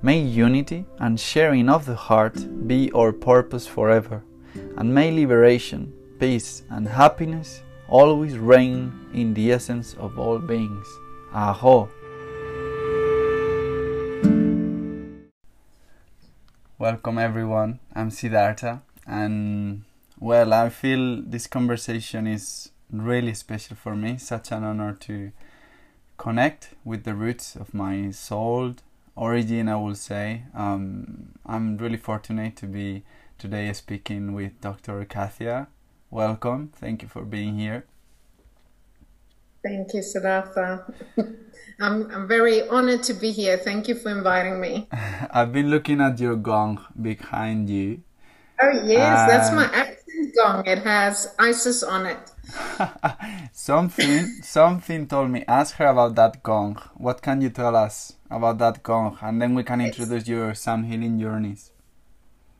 May unity and sharing of the heart be our purpose forever, and may liberation, peace, and happiness always reign in the essence of all beings. Aho! Welcome everyone, I'm Siddhartha, and well, I feel this conversation is really special for me, such an honor to connect with the roots of my soul origin, I will say. Um, I'm really fortunate to be today speaking with Dr. Kathia. Welcome. Thank you for being here. Thank you, Siddhartha. I'm, I'm very honored to be here. Thank you for inviting me. I've been looking at your gong behind you. Oh, yes, uh, that's my accent gong. It has Isis on it. something something told me ask her about that gong. What can you tell us about that gong? And then we can introduce it's, your sound healing journeys.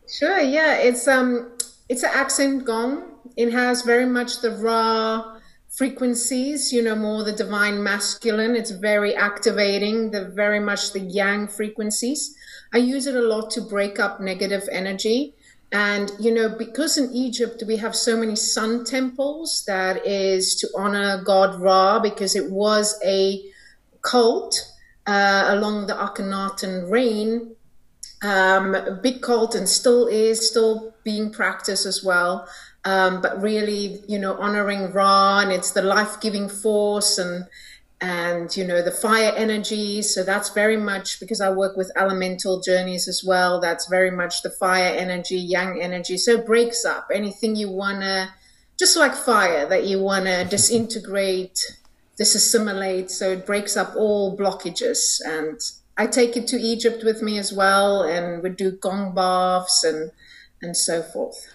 Sure yeah it's um it's an accent gong. It has very much the raw frequencies you know more the divine masculine. It's very activating the very much the yang frequencies. I use it a lot to break up negative energy and, you know, because in Egypt we have so many sun temples, that is to honor God Ra, because it was a cult uh, along the Akhenaten reign, um, big cult, and still is, still being practiced as well. Um, but really, you know, honoring Ra, and it's the life giving force and and you know the fire energy. So that's very much because i work with elemental journeys as well. That's very much the fire energy yang energy. So breaks up. Anything you want to just like fire that you want to disintegrate disassimilate. So it breaks up all blockages. And i take it to egypt with me as well and we do gong baths and and so forth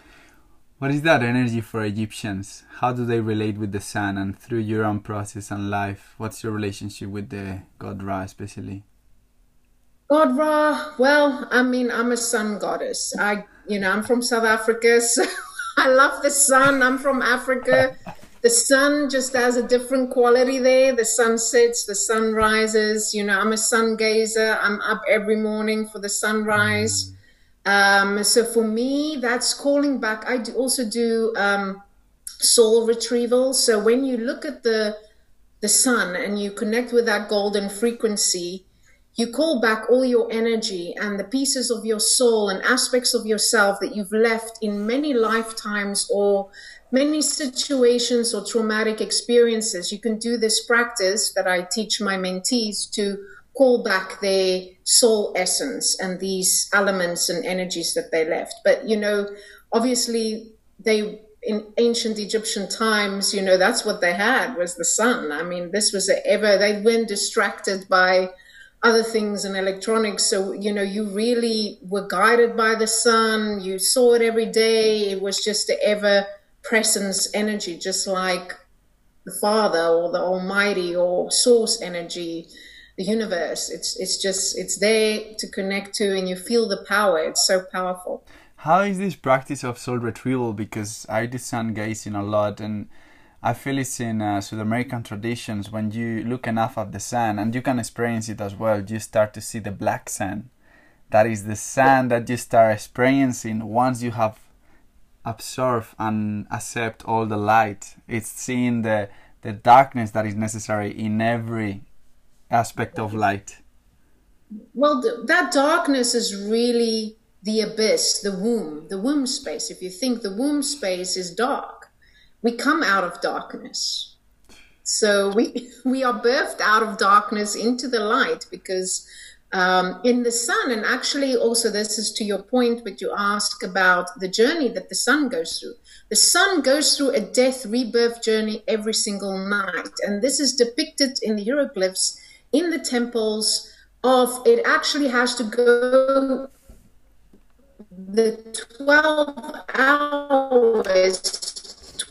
what is that energy for Egyptians? How do they relate with the sun and through your own process and life? What's your relationship with the god Ra, especially? God Ra, well, I mean, I'm a sun goddess. I, you know, I'm from South Africa, so I love the sun. I'm from Africa. the sun just has a different quality there. The sun sets, the sun rises. You know, I'm a sun gazer. I'm up every morning for the sunrise. Mm. Um, so for me, that's calling back. I do also do um, soul retrieval. So when you look at the the sun and you connect with that golden frequency, you call back all your energy and the pieces of your soul and aspects of yourself that you've left in many lifetimes or many situations or traumatic experiences. You can do this practice that I teach my mentees to call back their soul essence and these elements and energies that they left. But, you know, obviously they in ancient Egyptian times, you know, that's what they had was the sun. I mean, this was ever, they weren't distracted by other things and electronics. So, you know, you really were guided by the sun. You saw it every day. It was just the ever presence energy, just like the Father or the Almighty or source energy, the universe. It's, it's just, it's there to connect to and you feel the power. It's so powerful. How is this practice of soul retrieval? Because I do sun gazing a lot, and I feel it's in uh, South American traditions. When you look enough at the sun, and you can experience it as well, you start to see the black sun. That is the sun that you start experiencing once you have absorbed and accept all the light. It's seeing the the darkness that is necessary in every aspect of light. Well, th- that darkness is really the abyss, the womb, the womb space. If you think the womb space is dark, we come out of darkness. So we we are birthed out of darkness into the light because um, in the sun, and actually also this is to your point, but you ask about the journey that the sun goes through. The sun goes through a death rebirth journey every single night, and this is depicted in the hieroglyphs in the temples. Of it actually has to go the 12 hours,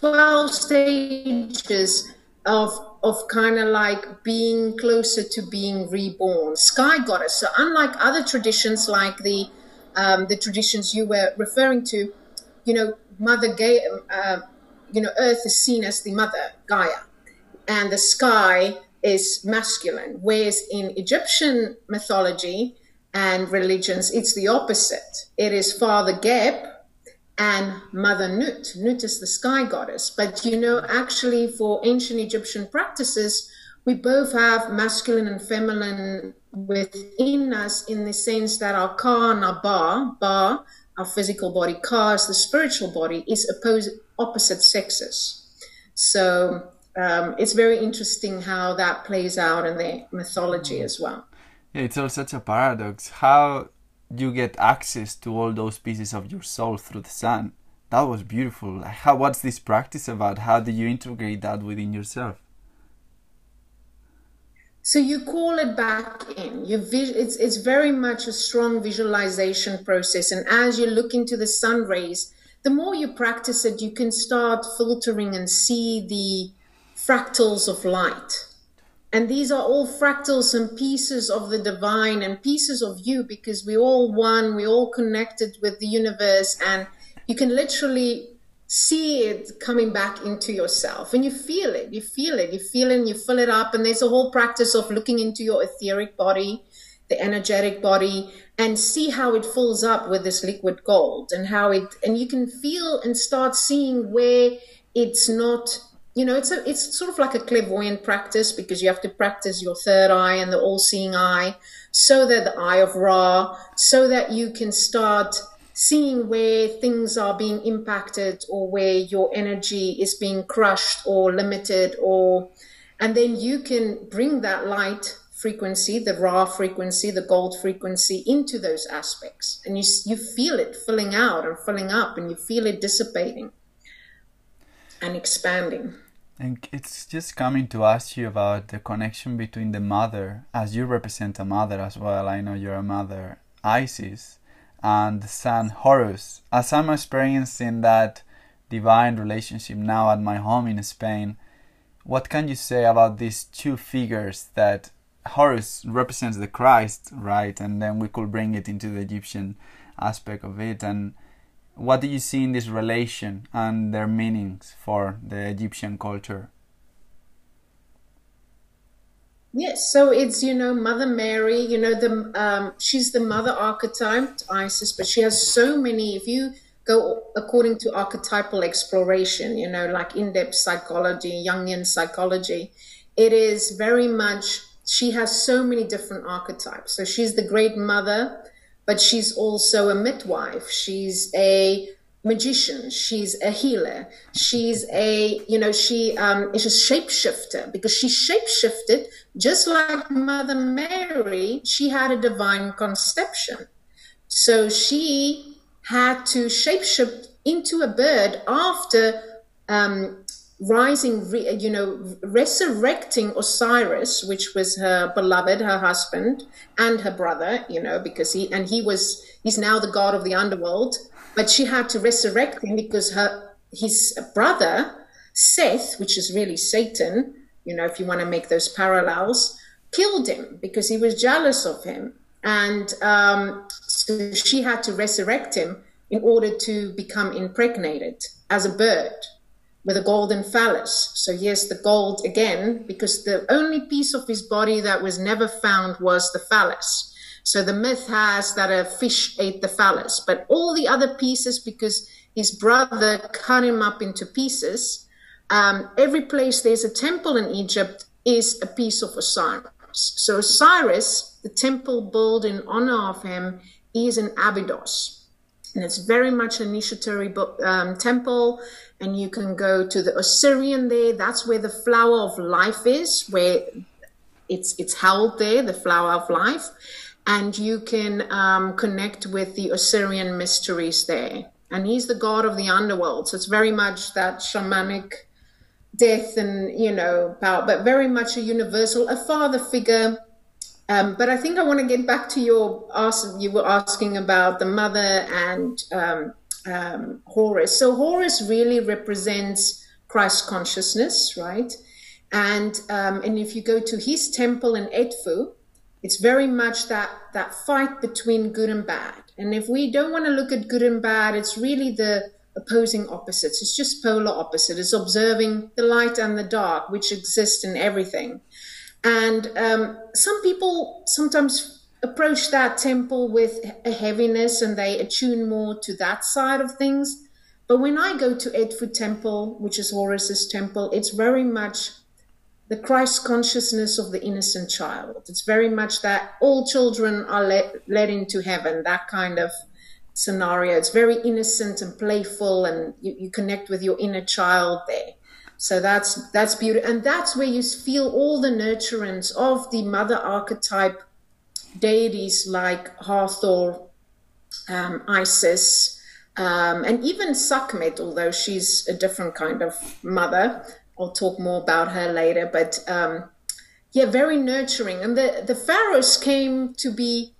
12 stages of of kind of like being closer to being reborn, sky goddess. So unlike other traditions, like the um, the traditions you were referring to, you know, Mother Gaia, uh, you know, Earth is seen as the mother Gaia, and the sky is masculine. Whereas in Egyptian mythology, and religions, it's the opposite. It is Father Geb and Mother Nut. Nut is the sky goddess. But you know, actually, for ancient Egyptian practices, we both have masculine and feminine within us in the sense that our Ka and our Ba, Ba, our physical body, Ka is the spiritual body, is opposite, opposite sexes. So um, it's very interesting how that plays out in the mythology as well. Yeah, it's all such a paradox. How you get access to all those pieces of your soul through the sun? That was beautiful. How, what's this practice about? How do you integrate that within yourself? So you call it back in. You it's it's very much a strong visualization process, and as you look into the sun rays, the more you practice it, you can start filtering and see the fractals of light and these are all fractals and pieces of the divine and pieces of you because we're all one, we're all connected with the universe. And you can literally see it coming back into yourself and you feel it. You feel it. You feel it and you fill it up. And there's a whole practice of looking into your etheric body, the energetic body, and see how it fills up with this liquid gold and how it, and you can feel and start seeing where it's not you know, it's a it's sort of like a clairvoyant practice because you have to practice your third eye and the all-seeing eye, so that the eye of Ra, so that you can start seeing where things are being impacted or where your energy is being crushed or limited or and then you can bring that light frequency the Ra frequency the gold frequency into those aspects and you you feel it filling out and filling up and you feel it dissipating and expanding. And it's just coming to ask you about the connection between the mother, as you represent a mother as well. I know you're a mother, Isis, and the son Horus. As I'm experiencing that divine relationship now at my home in Spain, what can you say about these two figures that Horus represents the Christ, right? And then we could bring it into the Egyptian aspect of it and what do you see in this relation and their meanings for the Egyptian culture? Yes, so it's you know Mother Mary, you know the um, she's the mother archetype Isis, but she has so many. If you go according to archetypal exploration, you know like in-depth psychology, Jungian psychology, it is very much she has so many different archetypes. So she's the great mother, but she's also a midwife. She's a magician. She's a healer. She's a, you know, she um, is a shapeshifter because she shapeshifted just like Mother Mary. She had a divine conception. So she had to shapeshift into a bird after um, rising, you know, resurrecting Osiris, which was her beloved, her husband, and her brother, you know, because he, and he was, he's now the god of the underworld but she had to resurrect him because her his brother Seth, which is really Satan, you know, if you want to make those parallels, killed him because he was jealous of him, and um, so she had to resurrect him in order to become impregnated as a bird with a golden phallus. So yes, the gold again, because the only piece of his body that was never found was the phallus. So the myth has that a fish ate the phallus, but all the other pieces, because his brother cut him up into pieces, um, every place there's a temple in Egypt is a piece of Osiris. So Osiris, the temple built in honor of him, is in Abydos. And it's very much a initiatory um, temple. And you can go to the Osirian there. That's where the flower of life is, where it's, it's held there, the flower of life and you can um, connect with the Osirian mysteries there. And he's the god of the underworld, so it's very much that shamanic death and you know power, but very much a universal, a father figure. Um, but I think I want to get back to your ask. You were asking about the mother and um, um, Horus. So Horus really represents Christ consciousness, right? And um, and if you go to his temple in Edfu, it's very much that that fight between good and bad. And if we don't want to look at good and bad, it's really the opposing opposites. It's just polar opposite. It's observing the light and the dark, which exist in everything. And um, some people sometimes approach that temple with a heaviness and they attune more to that side of things. But when I go to Edfu Temple, which is Horus's temple, it's very much the Christ consciousness of the innocent child. It's very much that all children are led, led into heaven, that kind of scenario. It's very innocent and playful, and you, you connect with your inner child there. So that's that's beautiful, and that's where you feel all the nurturance of the mother archetype deities like Hathor, um, Isis, um, and even Sekhmet, although she's a different kind of mother. I'll talk more about her later, but um, yeah, very nurturing. And the, the pharaohs came to be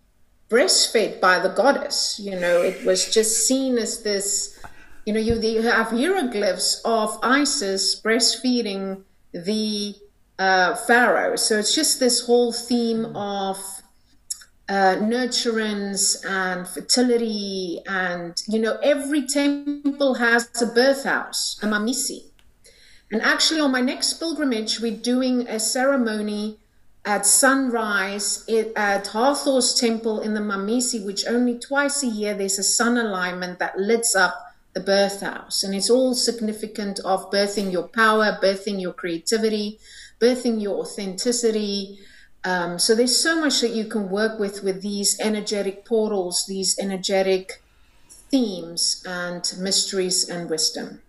breastfed by the goddess. You know, it was just seen as this, you know, you, you have hieroglyphs of Isis breastfeeding the uh, pharaoh. So it's just this whole theme of uh, nurturance and fertility. And, you know, every temple has a birth house, a mamisi. And actually, on my next pilgrimage, we're doing a ceremony at sunrise at Hathor's temple in the Mamisi, which only twice a year there's a sun alignment that lights up the birth house. And it's all significant of birthing your power, birthing your creativity, birthing your authenticity. Um, so there's so much that you can work with with these energetic portals, these energetic themes and mysteries and wisdom.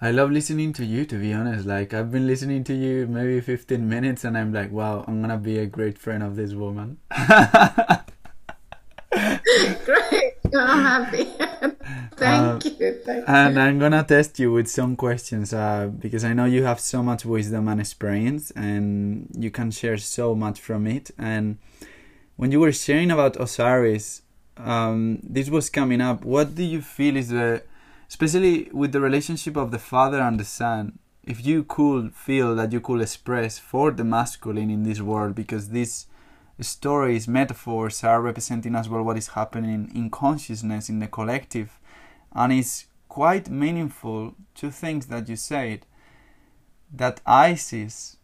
I love listening to you, to be honest. Like, I've been listening to you maybe 15 minutes, and I'm like, wow, I'm gonna be a great friend of this woman. I'm happy. Thank uh, you. Thank and you. I'm gonna test you with some questions uh, because I know you have so much wisdom and experience, and you can share so much from it. And when you were sharing about Osiris, um, this was coming up. What do you feel is the especially with the relationship of the father and the son if you could feel that you could express for the masculine in this world because these stories metaphors are representing as well what is happening in consciousness in the collective and it's quite meaningful two things that you said that isis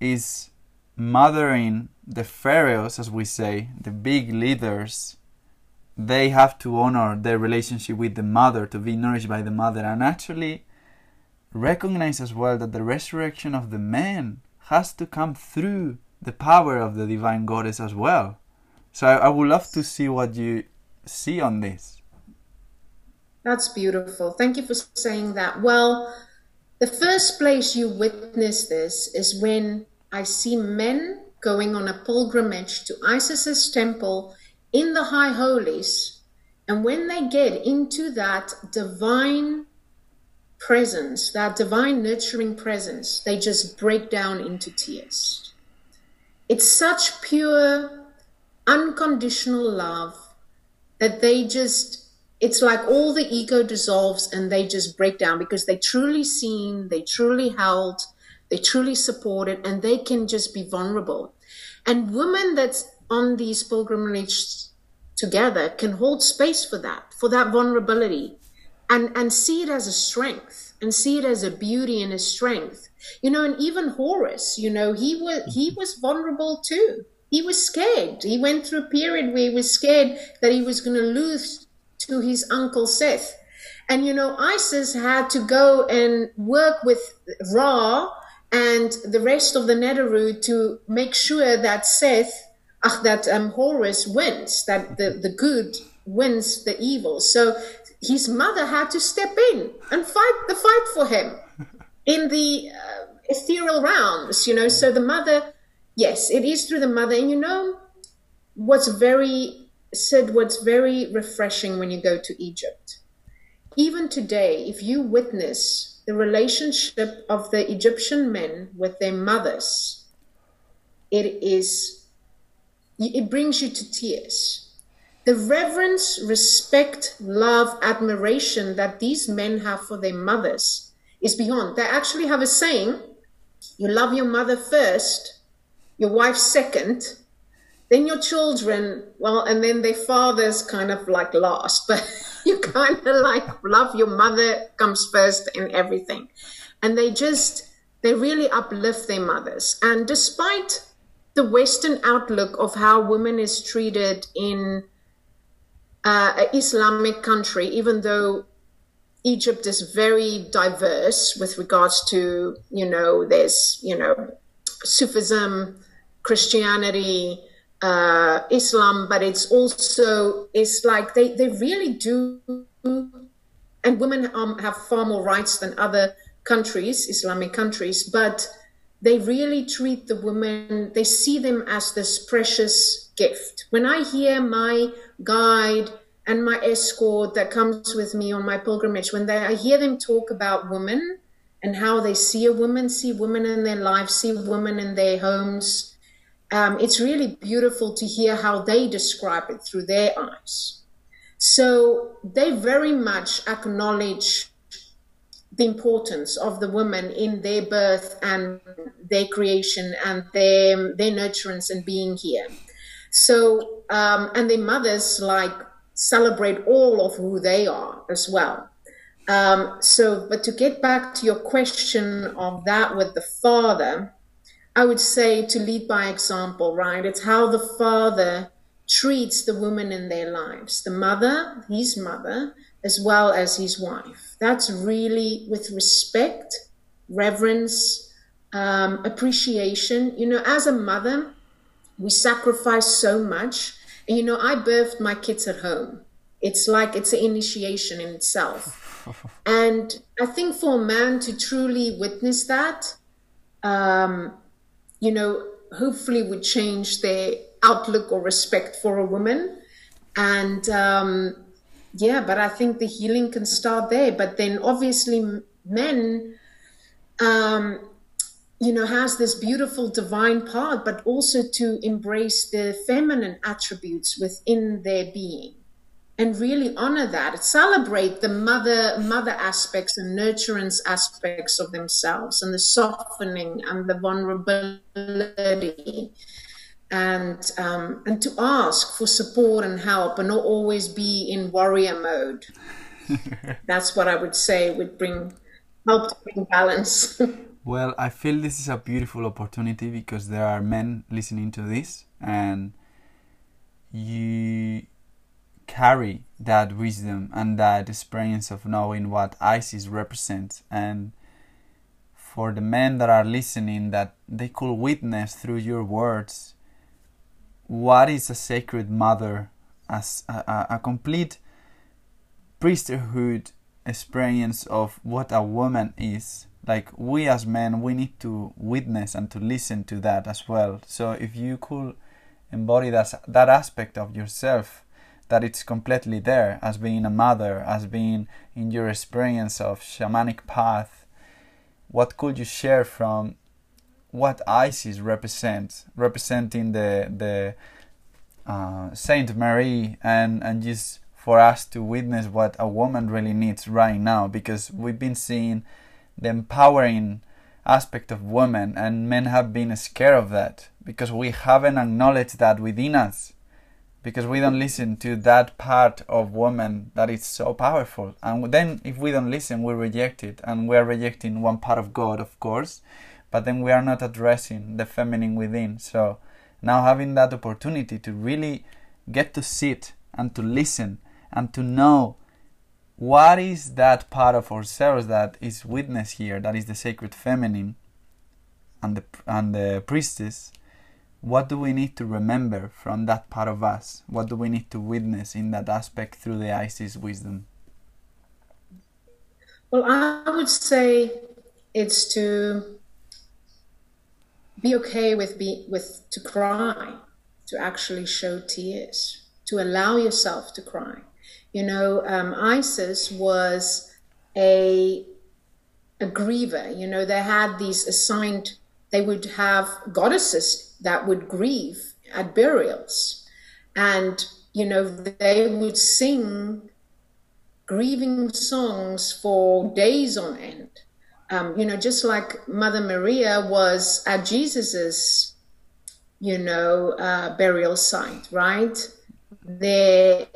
is mothering the pharaohs as we say the big leaders. They have to honor their relationship with the mother, to be nourished by the mother, and actually recognize as well that the resurrection of the man has to come through the power of the divine goddess as well. So I, I would love to see what you see on this. That's beautiful. Thank you for saying that. Well, the first place you witness this is when I see men going on a pilgrimage to Isis's temple in the high holies. And when they get into that divine presence, that divine nurturing presence, they just break down into tears. It's such pure, unconditional love that they just it's like all the ego dissolves and they just break down because they truly seen, they truly held, they truly supported, and they can just be vulnerable. And women that's on these pilgrimages together can hold space for that, for that vulnerability, and and see it as a strength, and see it as a beauty and a strength. You know, and even Horus, you know, he was he was vulnerable too. He was scared. He went through a period where he was scared that he was going to lose to his uncle Seth. And you know, Isis had to go and work with Ra and the rest of the Neteru to make sure that Seth, uh, that um, Horus wins, that the, the good wins the evil. So his mother had to step in and fight the fight for him in the uh, ethereal realms, you know. So the mother, yes, it is through the mother. And you know, what's very said what's very refreshing when you go to Egypt. Even today, if you witness the relationship of the Egyptian men with their mothers, it is it brings you to tears. The reverence, respect, love, admiration that these men have for their mothers is beyond. They actually have a saying you love your mother first, your wife second, then your children, well, and then their father's kind of like last, but you kind of like love your mother comes first in everything. And they just, they really uplift their mothers. And despite the Western outlook of how women is treated in uh, Islamic country, even though Egypt is very diverse with regards to, you know, there's, you know, Sufism, Christianity, uh, Islam, but it's also it's like they they really do, and women um, have far more rights than other countries, Islamic countries, but they really treat the women. They see them as this precious gift. When I hear my guide and my escort that comes with me on my pilgrimage, when they, I hear them talk about women and how they see a woman, see women in their lives, see women in their homes um, it's really beautiful to hear how they describe it through their eyes. So they very much acknowledge the importance of the women in their birth and their creation and their their nurturance and being here. So um, and their mothers like celebrate all of who they are as well. Um, so, but to get back to your question of that with the father, I would say to lead by example, right? It's how the father treats the woman in their lives, the mother, his mother, as well as his wife. That's really with respect, reverence, um, appreciation. You know, as a mother, we sacrifice so much. And, you know, I birthed my kids at home. It's like it's an initiation in itself. and I think for a man to truly witness that, um, you know, hopefully would change their outlook or respect for a woman. And um, yeah, but I think the healing can start there. But then obviously, men, um, you know, has this beautiful divine part, but also to embrace the feminine attributes within their being and really honor that. Celebrate the mother mother aspects and nurturance aspects of themselves and the softening and the vulnerability and um, and to ask for support and help and not always be in warrior mode. That's what i would say would bring help to bring balance well i feel this is a beautiful opportunity because there are men listening to this and you carry that wisdom and that experience of knowing what Isis represents. And for the men that are listening that they could witness through your words what is a sacred mother as a, a, complete priesthood experience of what a woman is like we as men we need to witness and to listen to that as well. So if you could embody that that aspect of yourself that it's completely there as being a mother as being in your experience of shamanic path what could you share from what isis represents representing the the uh, saint mary and and just for us to witness what a woman really needs right now? Because we've been seeing the empowering aspect of women and men have been scared of that because we haven't acknowledged that within us because we don't listen to that part of woman that is so powerful. And then if we don't listen we reject it and we are rejecting one part of god of course but then we are not addressing the feminine within. So now having that opportunity to really get to sit and to listen and to know what is that part of ourselves that is witnessed here, that is the sacred feminine and the, and the priestess. What do we need to remember from that part of us? What do we need to witness in that aspect through the Isis wisdom? Well, I would say it's to be okay with be with to cry, to actually show tears, to allow yourself to cry you know, um, Isis was a a griever. You know, they had these assigned. They would have goddesses that would grieve at burials, and you know they would sing grieving songs for days on end. Um, you know, just like Mother Maria was at Jesus's, you know, uh, burial site, right? There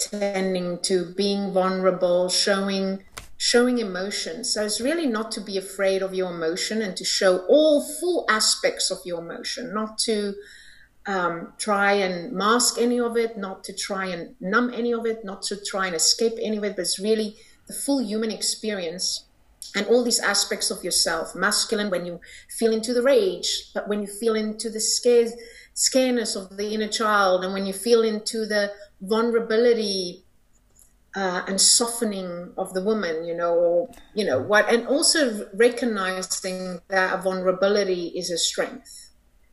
tending to being vulnerable, showing showing emotion. So it's really not to be afraid of your emotion and to show all full aspects of your emotion, not to um, try and mask any of it, not to try and numb any of it, not to try and escape any of it, but it's really the full human experience and all these aspects of yourself masculine when you feel into the rage but when you feel into the scared scareness of the inner child and when you feel into the vulnerability uh, and softening of the woman, you know, or, you know what, and also recognizing that a vulnerability is a strength.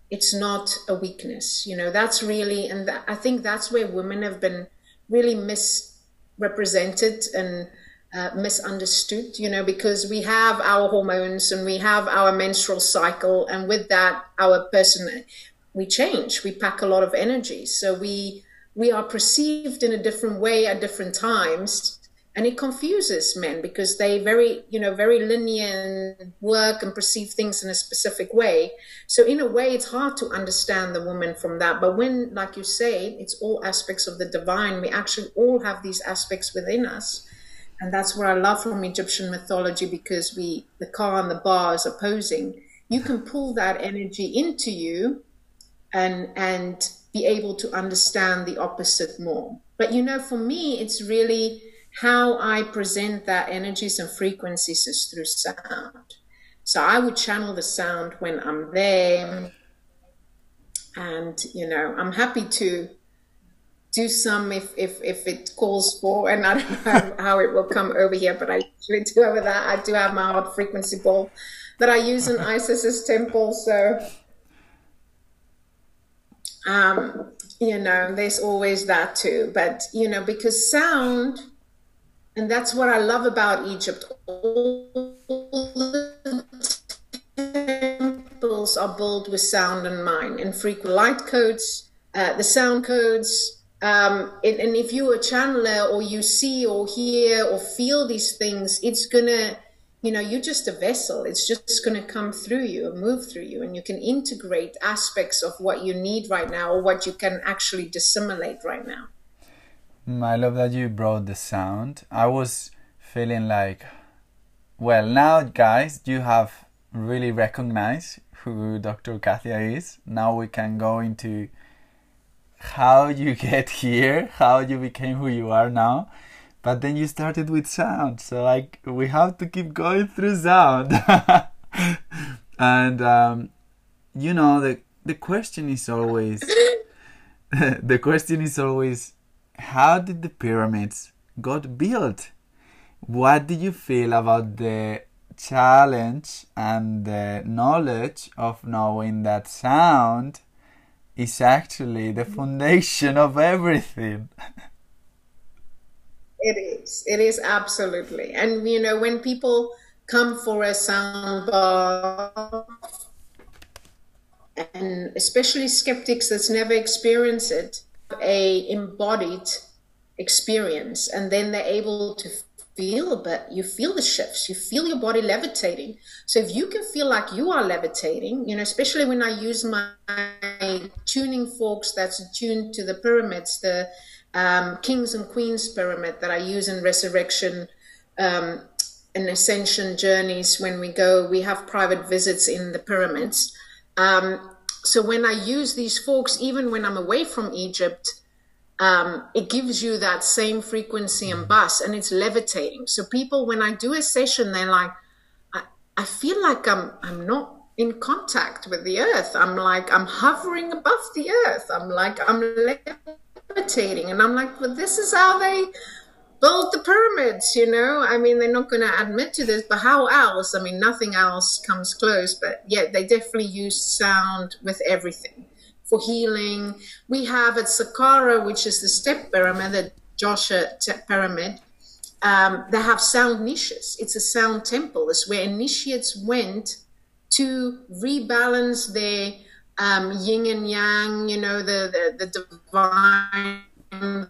It's not a weakness, you know. That's really, and that, I think that's where women have been really misrepresented and uh, misunderstood, you know, because we have our hormones and we have our menstrual cycle, and with that, our person, we change. We pack a lot of energy, so we we are perceived in a different way at different times. And it confuses men because they very you know very linear work and perceive things in a specific way. So in a way it's hard to understand the woman from that. But when like you say it's all aspects of the divine we actually all have these aspects within us. And that's what i love from egyptian mythology because we the Ka and the Ba is opposing. You can pull that energy into you and and be able to understand the opposite more. But you know, for me, it's really how I present that energies and frequencies is through sound. So I would channel the sound when I'm there. And, you know, I'm happy to do some if, if, if it calls for, and I don't know how it will come over here, but I usually do over that. I do have my heart frequency ball that I use in Isis's temple. So um, you know, there's always that too. But, you know, because sound, and that's what I love about Egypt, all the temples are built with sound in mind and frequent light codes, uh, the sound codes. Um, and, and if you're a channeler or you see or hear or feel these things, it's going to you know you're just a vessel. It's just going to come through you and move through you and you can integrate aspects of what you need right now or what you can actually dissimulate right now. Mm, i love that you brought the sound. I was feeling like well now guys you have really recognized who dr kathia is. Now we can go into how you get here how you became who you are now but then you started with sound so like we have to keep going through sound and um, you know the the question is always the question is always how did the pyramids got built what do you feel about the challenge and the knowledge of knowing that sound is actually the foundation of everything. it is. It is absolutely. And you know, when people come for a sound bath, and especially skeptics that's never experienced it, a embodied experience, and then they're able to feel, but you feel the shifts. You feel your body levitating. So if you can feel like you are levitating, you know, especially when I use my tuning forks that's tuned to the pyramids, the um, kings and queens pyramid that I use in resurrection um, and ascension journeys. When we go, we have private visits in the pyramids. Um, so when I use these forks, even when I'm away from Egypt, um, it gives you that same frequency and bus and it's levitating. So people, when I do a session, they're like, I, I feel like I'm, I'm not in contact with the earth. I'm like, I'm hovering above the earth. I'm like, I'm levitating. And I'm like, well, this is how they built the pyramids, you know? I mean, they're not going to admit to this, but how else? I mean, nothing else comes close, but yeah, they definitely use sound with everything for healing. We have at Saqqara, which is the step pyramid, the Djoser pyramid, um, they have sound niches. It's a sound temple. It's where initiates went to rebalance their um, yin and yang, you know, the, the, the divine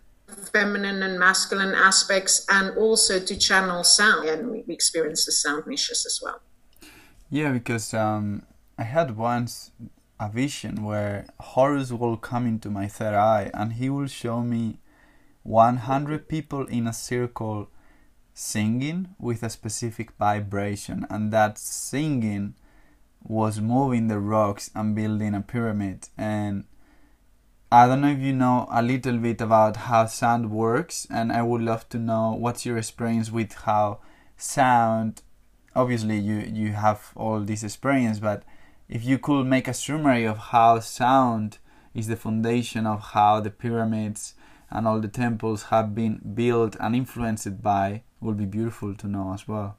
feminine and masculine aspects, and also to channel sound. And we, we experience the sound niches as well. Yeah, because um, I had once a vision where Horus will come into my third eye and he will show me 100 people in a circle singing with a specific vibration and that singing was moving the rocks and building a pyramid and I don't know if you know a little bit about how sound works and I would love to know what's your experience with how sound obviously you you have all this experience but if you could make a summary of how sound is the foundation of how the pyramids and all the temples have been built and influenced by would be beautiful to know as well.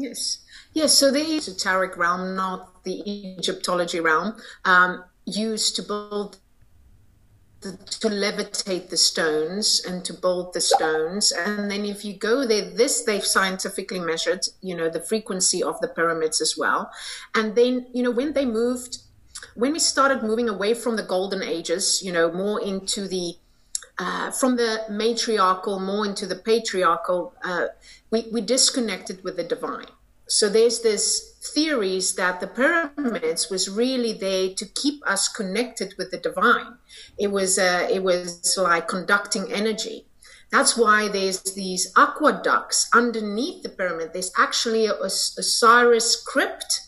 Yes, yes. So the esoteric realm, not the Egyptology realm, um, used to build the, to levitate the stones and to build the stones. And then if you go there, this they've scientifically measured, you know, the frequency of the pyramids as well. And then, you know, when they moved, when we started moving away from the golden ages, you know, more into the uh, from the matriarchal more into the patriarchal, uh, we, we disconnected with the divine. So there's this theories that the pyramids was really there to keep us connected with the divine. It was uh, it was like conducting energy. That's why there's these aqueducts underneath the pyramid. There's actually a Osiris crypt,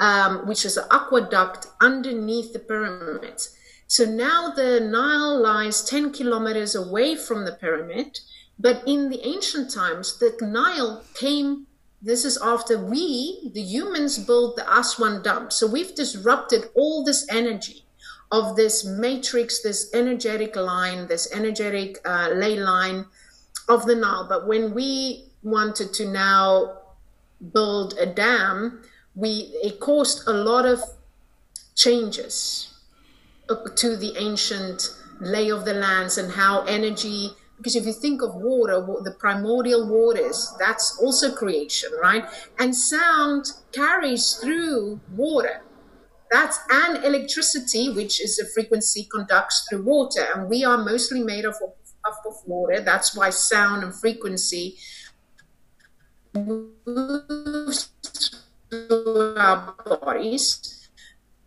um, which is an aqueduct underneath the pyramids. So now the Nile lies 10 kilometers away from the pyramid, but in the ancient times, the Nile came this is after we, the humans, built the Aswan Dam. So we've disrupted all this energy of this matrix, this energetic line, this energetic uh, ley line of the Nile. But when we wanted to now build a dam, we it caused a lot of changes to the ancient lay of the lands and how energy because if you think of water, the primordial waters, that's also creation, right? And sound carries through water. That's and electricity, which is a frequency conducts through water. And we are mostly made of, of, of water. That's why sound and frequency moves through our bodies.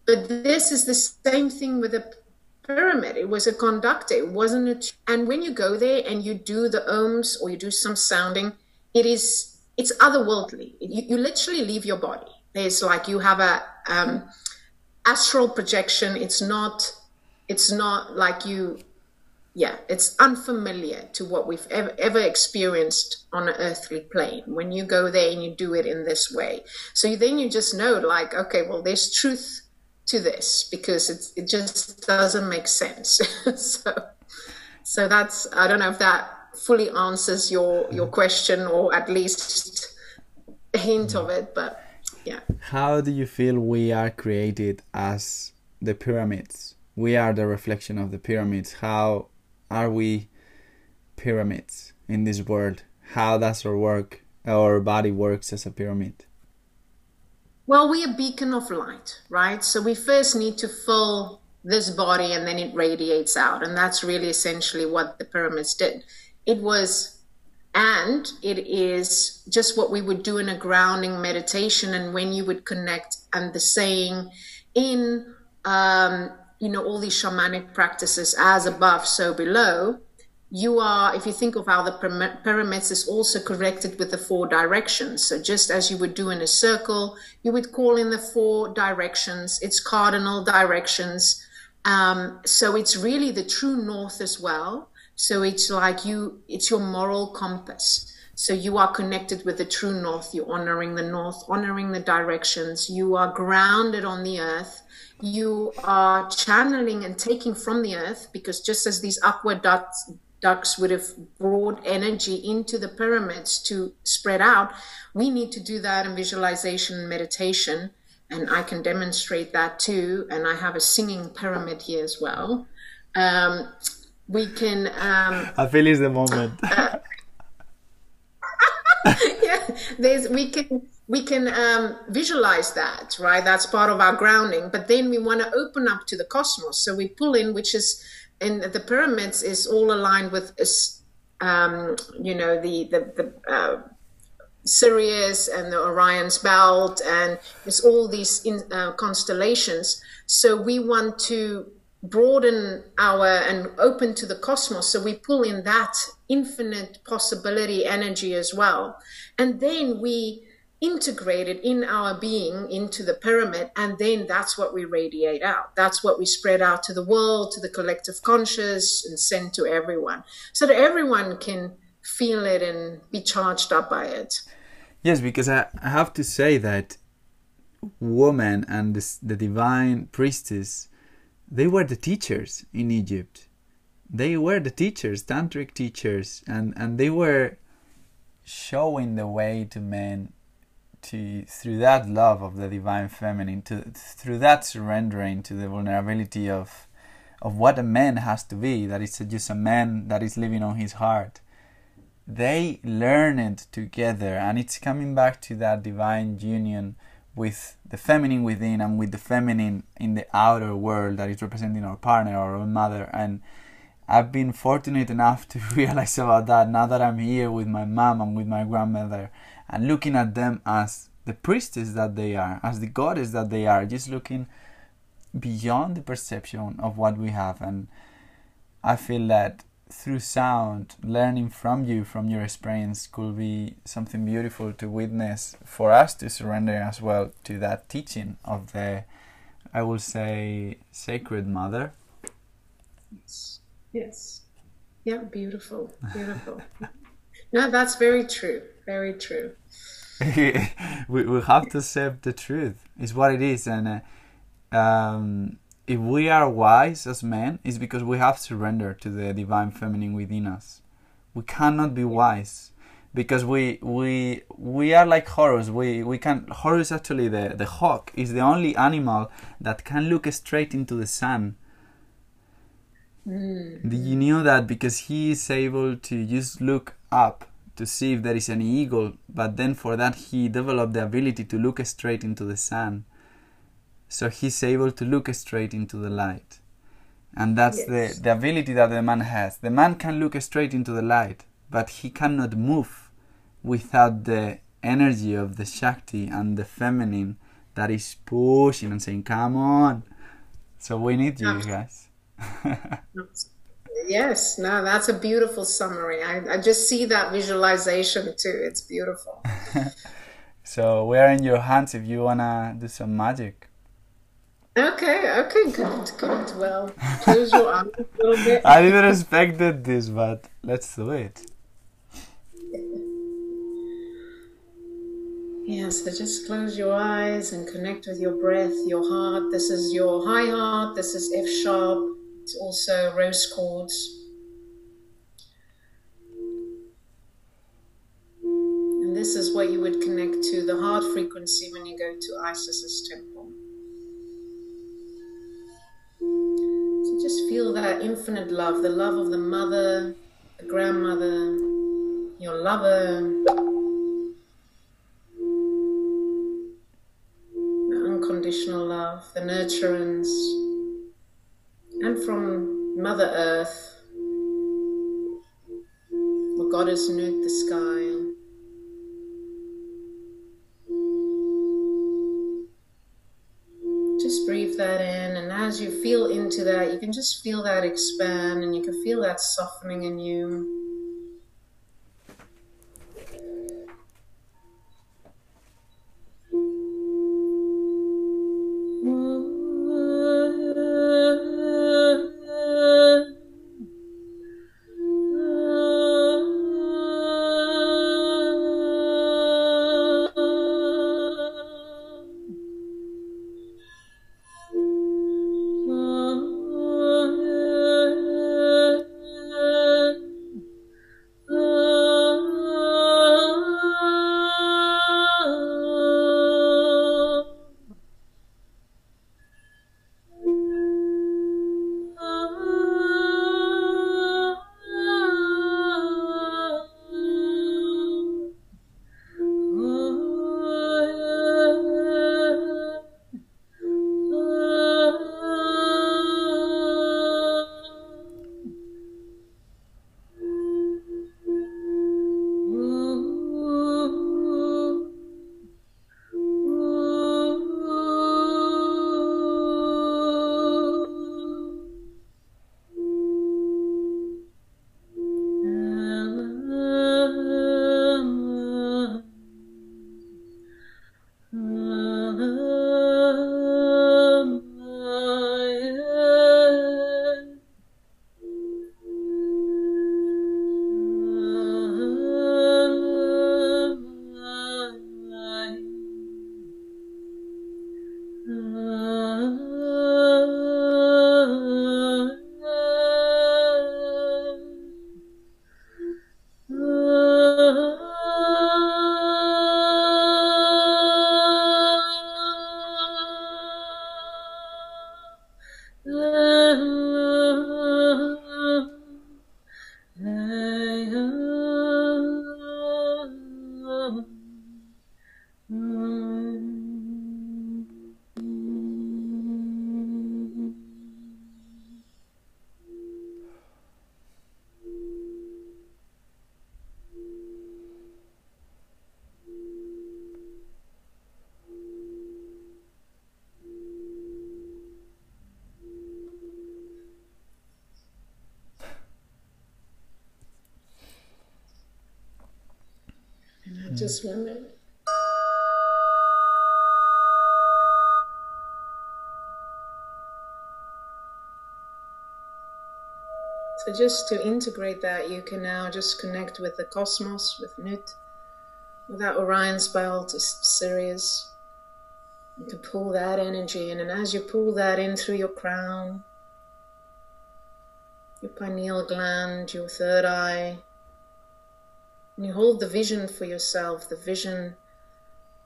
But this is the same thing with the pyramid. It was a conductor. It wasn't a. And when you go there and you do the ohms or you do some sounding, it is it's otherworldly. You, you literally leave your body. There's like you have a um, astral projection. It's not it's not like you yeah, it's unfamiliar to what we've ever, ever experienced on an earthly plane. When you go there and you do it in this way, so then you just know, like, okay, well, there's truth to this because it it just doesn't make sense. so, so that's I don't know if that fully answers your your mm-hmm. question or at least a hint of it, but yeah. How do you feel we are created as the pyramids? We are the reflection of the pyramids. How are we pyramids in this world? How does our work, our body works as a pyramid? Well, we're a beacon of light, right? So we first need to fill this body and then it radiates out. And that's really essentially what the pyramids did. It was, and it is just what we would do in a grounding meditation and when you would connect and the saying in um, you know all these shamanic practices as above so below you are if you think of how the pyramids is also connected with the four directions. So just as you would do in a circle you would call in the four directions. It's cardinal directions. Um, so it's really the true north as well. So it's like you it's your moral compass. So you are connected with the true north. You're honoring the north honoring the directions. You are grounded on the earth. You are channeling and taking from the earth because just as these aqua ducts would have brought energy into the pyramids to spread out, we need to do that in visualization and meditation. And I can demonstrate that too. And I have a singing pyramid here as well. Um, we can. Um, I feel it's the moment. Uh, yeah, there's we can we can um, visualize that, right? That's part of our grounding. But then we want to open up to the cosmos. So we pull in, which is in the pyramids, is all aligned with, um, you know, the the, the uh, Sirius and the Orion's belt, and it's all these in, uh, constellations. So we want to broaden our and open to the cosmos so we pull in that infinite possibility energy as well and then we integrated in our being into the pyramid and then that's what we radiate out. That's what we spread out to the world to the collective conscious and send to everyone so that everyone can feel it and be charged up by it. Yes because i, have to say that woman and this, the divine priestess they were the teachers in egypt. They were the teachers tantric teachers and and they were showing the way to men to through that love of the divine feminine to through that surrendering to the vulnerability of of what a man has to be that is just a man that is living on his heart they learn it together and it's coming back to that divine union with the feminine within and with the feminine in the outer world that is representing our partner or our mother and I've been fortunate enough to realize about that now that I'm here with my mom and with my grandmother and looking at them as the priestess that they are, as the goddess that they are, just looking beyond the perception of what we have. And I feel that through sound, learning from you, from your experience, could be something beautiful to witness for us to surrender as well to that teaching of the, I will say, sacred mother. Yes. Yes. Yeah, beautiful. Beautiful. no, that's very true. Very true. we, we have to accept the truth. It's what it is. And uh, um, if we are wise as men, it's because we have surrendered to the divine feminine within us. We cannot be wise because we we we are like Horus. We we can Horus actually the the hawk is the only animal that can look straight into the sun. Mm. You know that because he is able to just look up to see if there is any eagle, but then for that he developed the ability to look straight into the sun. So he's able to look straight into the light. And that's yes. the, the ability that the man has. The man can look straight into the light, but he cannot move without the energy of the Shakti and the feminine that is pushing and saying, Come on. So we need you guys. Yes, no, that's a beautiful summary. I, I just see that visualization too. It's beautiful. so we're in your hands if you wanna do some magic. Okay, okay, good, good. Well, close your eyes a little bit. I didn't expected this, but let's do it. Yeah, so just close your eyes and connect with your breath, your heart. This is your high heart, this is F sharp, it's also rose quartz. And this is what you would connect to the heart frequency when you go to Isis's temple. So just feel that infinite love, the love of the mother, the grandmother, your lover. The Unconditional love, the nurturance, and from Mother Earth, or Goddess Nut, the sky. Just breathe that in, and as you feel into that, you can just feel that expand and you can feel that softening in you. So just to integrate that, you can now just connect with the cosmos, with Nut, with that Orion's belt, Sirius. You can pull that energy in, and as you pull that in through your crown, your pineal gland, your third eye, and you hold the vision for yourself, the vision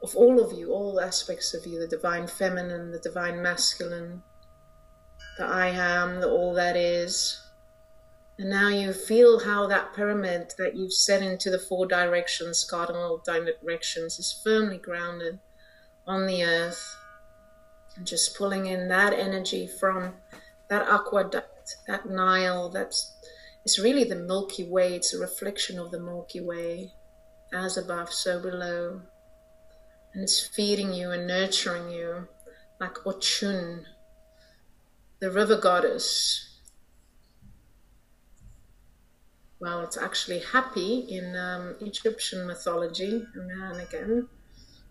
of all of you, all aspects of you the divine feminine, the divine masculine, the I am, the all that is. And now you feel how that pyramid that you've set into the four directions, cardinal directions, is firmly grounded on the earth. And just pulling in that energy from that aqueduct, that Nile, that's it's really the Milky Way, it's a reflection of the Milky Way, as above, so below. And it's feeding you and nurturing you like Ochun, the river goddess. Well, it's actually Hapi in um, Egyptian mythology, and again,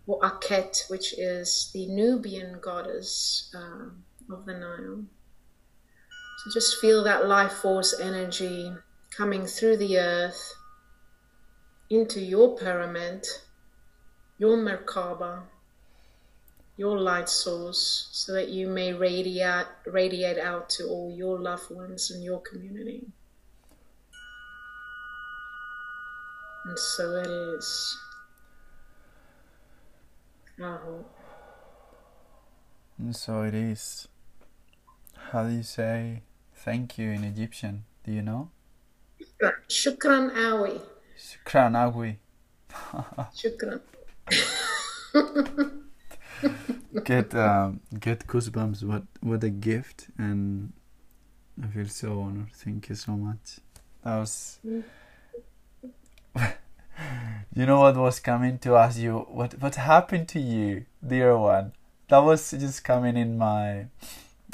or Akhet, which is the Nubian goddess, uh, of the Nile. So just feel that life force energy coming through the earth into your pyramid, your Merkaba, your light source, so that you may radiate, radiate out to all your loved ones and your community. And so it is. Aho. And so it is. How do you say thank you in Egyptian? Do you know? Shukran awi. Shukran agui. Shukran. get um, get goosebumps. What what a gift, and I feel so honored. Thank you so much. That was. you know what was coming to ask you? What what happened to you, dear one? That was just coming in my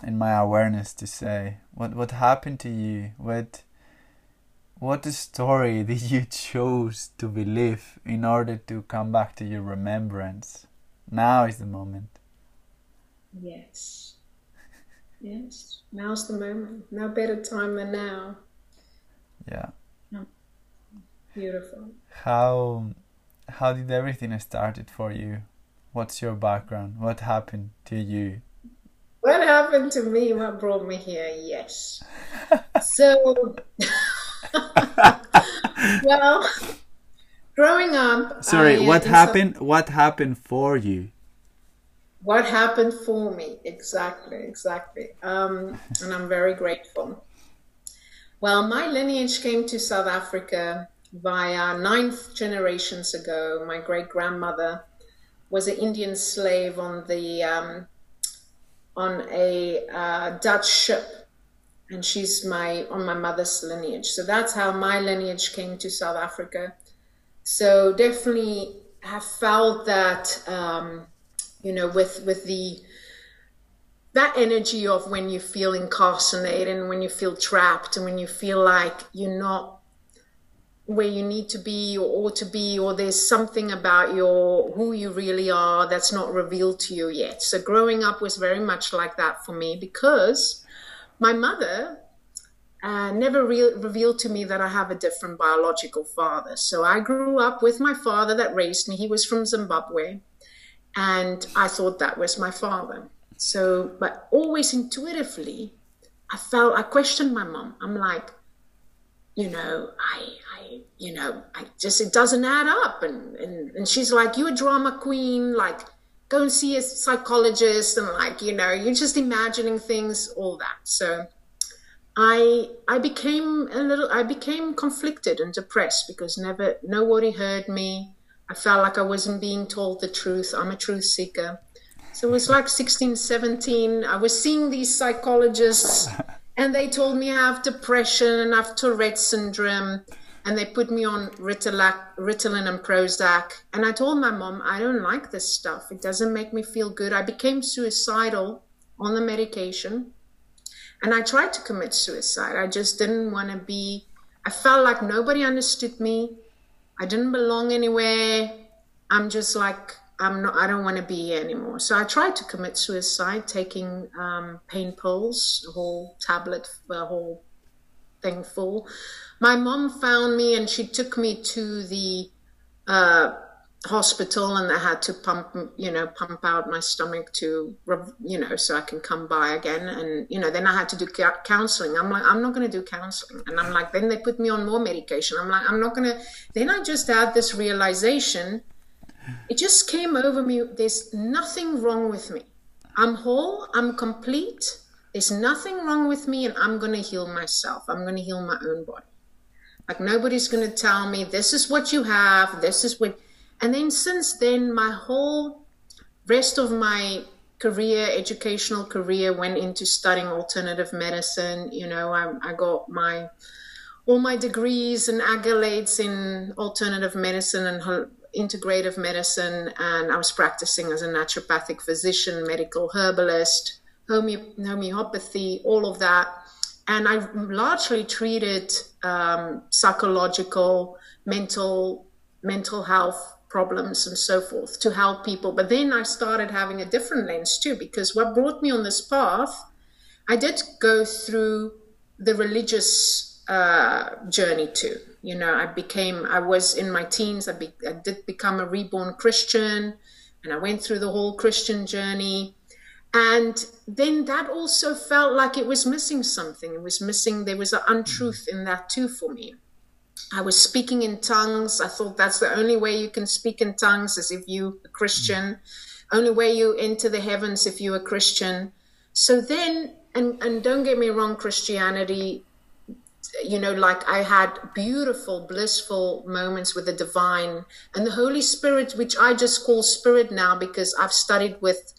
in my awareness to say what what happened to you. What what story did you choose to believe in order to come back to your remembrance? Now is the moment. Yes. Yes. Now's the moment. No better time than now. Yeah. Beautiful. How how did everything started for you? What's your background? What happened to you? What happened to me? What brought me here? Yes. so, well, growing up. Sorry, I, uh, what happened? What happened for you? what happened for me exactly exactly um, and i'm very grateful well my lineage came to south africa via ninth generations ago my great grandmother was an indian slave on the um, on a uh, dutch ship. And she's my on my mother's lineage. So that's how my lineage came to south africa. So definitely have felt that um, you know, with with the that energy of when you feel incarcerated and when you feel trapped and when you feel like you're not where you need to be or ought to be or there's something about your who you really are that's not revealed to you yet so growing up was very much like that for me because my mother uh, never re- revealed to me that I have a different biological father. So I grew up with my father that raised me. He was from Zimbabwe. And I thought that was my father. So, but always intuitively, I felt, I questioned my mom. I'm like, you know, I, I, you know, I just, it doesn't add up. And, and, and she's like, you're a drama queen, like, go and see a psychologist. And like, you know, you're just imagining things, all that. So I, I became a little, I became conflicted and depressed because never, nobody heard me. I felt like I wasn't being told the truth. I'm a truth seeker. So it was like 16, 17. I was seeing these psychologists, and they told me I have depression and I have Tourette syndrome. And they put me on Ritalin and Prozac. And I told my mom, I don't like this stuff. It doesn't make me feel good. I became suicidal on the medication. And I tried to commit suicide. I just didn't want to be, I felt like nobody understood me. I didn't belong anywhere. I'm just like I'm not. I don't want to be here anymore. So I tried to commit suicide, taking um, pain pills, a whole tablet, a whole thing full. My mom found me and she took me to the uh, hospital, and they had to pump, you know, pump out my stomach to, you know, so I can come by again. And you know, then I had to do counseling. I'm like, I'm not going to do counseling, and I'm like, then they put me on more medication. I'm like, I'm not going to. Then I just had this realization. It just came over me. There's nothing wrong with me. I'm whole. I'm complete. There's nothing wrong with me, and I'm going to heal myself. I'm going to heal my own body. Like nobody's going to tell me this is what you have. This is what and then since then, my whole rest of my career, educational career, went into studying alternative medicine. You know, I, I got my all my degrees and accolades in alternative medicine and integrative medicine, and I was practicing as a naturopathic physician, medical herbalist, homeopathy, all of that. And I largely treated um, psychological, mental, mental health problems and so forth to help people. But then I started having a different lens too, because what brought me on this path, I did go through the religious uh, journey too. You know, I became, I was in my teens, I, be, I did become a reborn Christian, and I went through the whole Christian journey. And then that also felt like it was missing something. It was missing, there was an untruth in that too for me. I was speaking in tongues. I thought that's the only way you can speak in tongues is if you a Christian. Only way you enter the heavens if you're a Christian. So then, and and don't get me wrong, Christianity, you know, like I had beautiful, blissful moments with the divine and the Holy Spirit, which I just call spirit now because I've studied with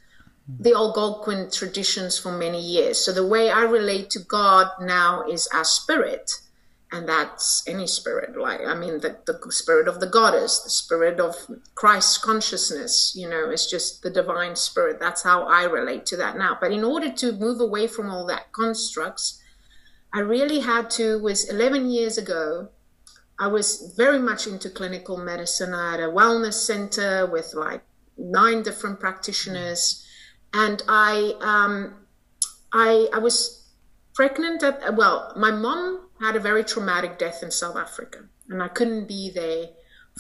the Algonquin traditions for many years. So the way I relate to God now is as spirit and that's any spirit like i mean the, the spirit of the goddess the spirit of christ's consciousness you know it's just the divine spirit that's how i relate to that now but in order to move away from all that constructs i really had to was 11 years ago i was very much into clinical medicine i had a wellness center with like nine different practitioners and i um i i was pregnant at well my mom had a very traumatic death in South Africa, and I couldn't be there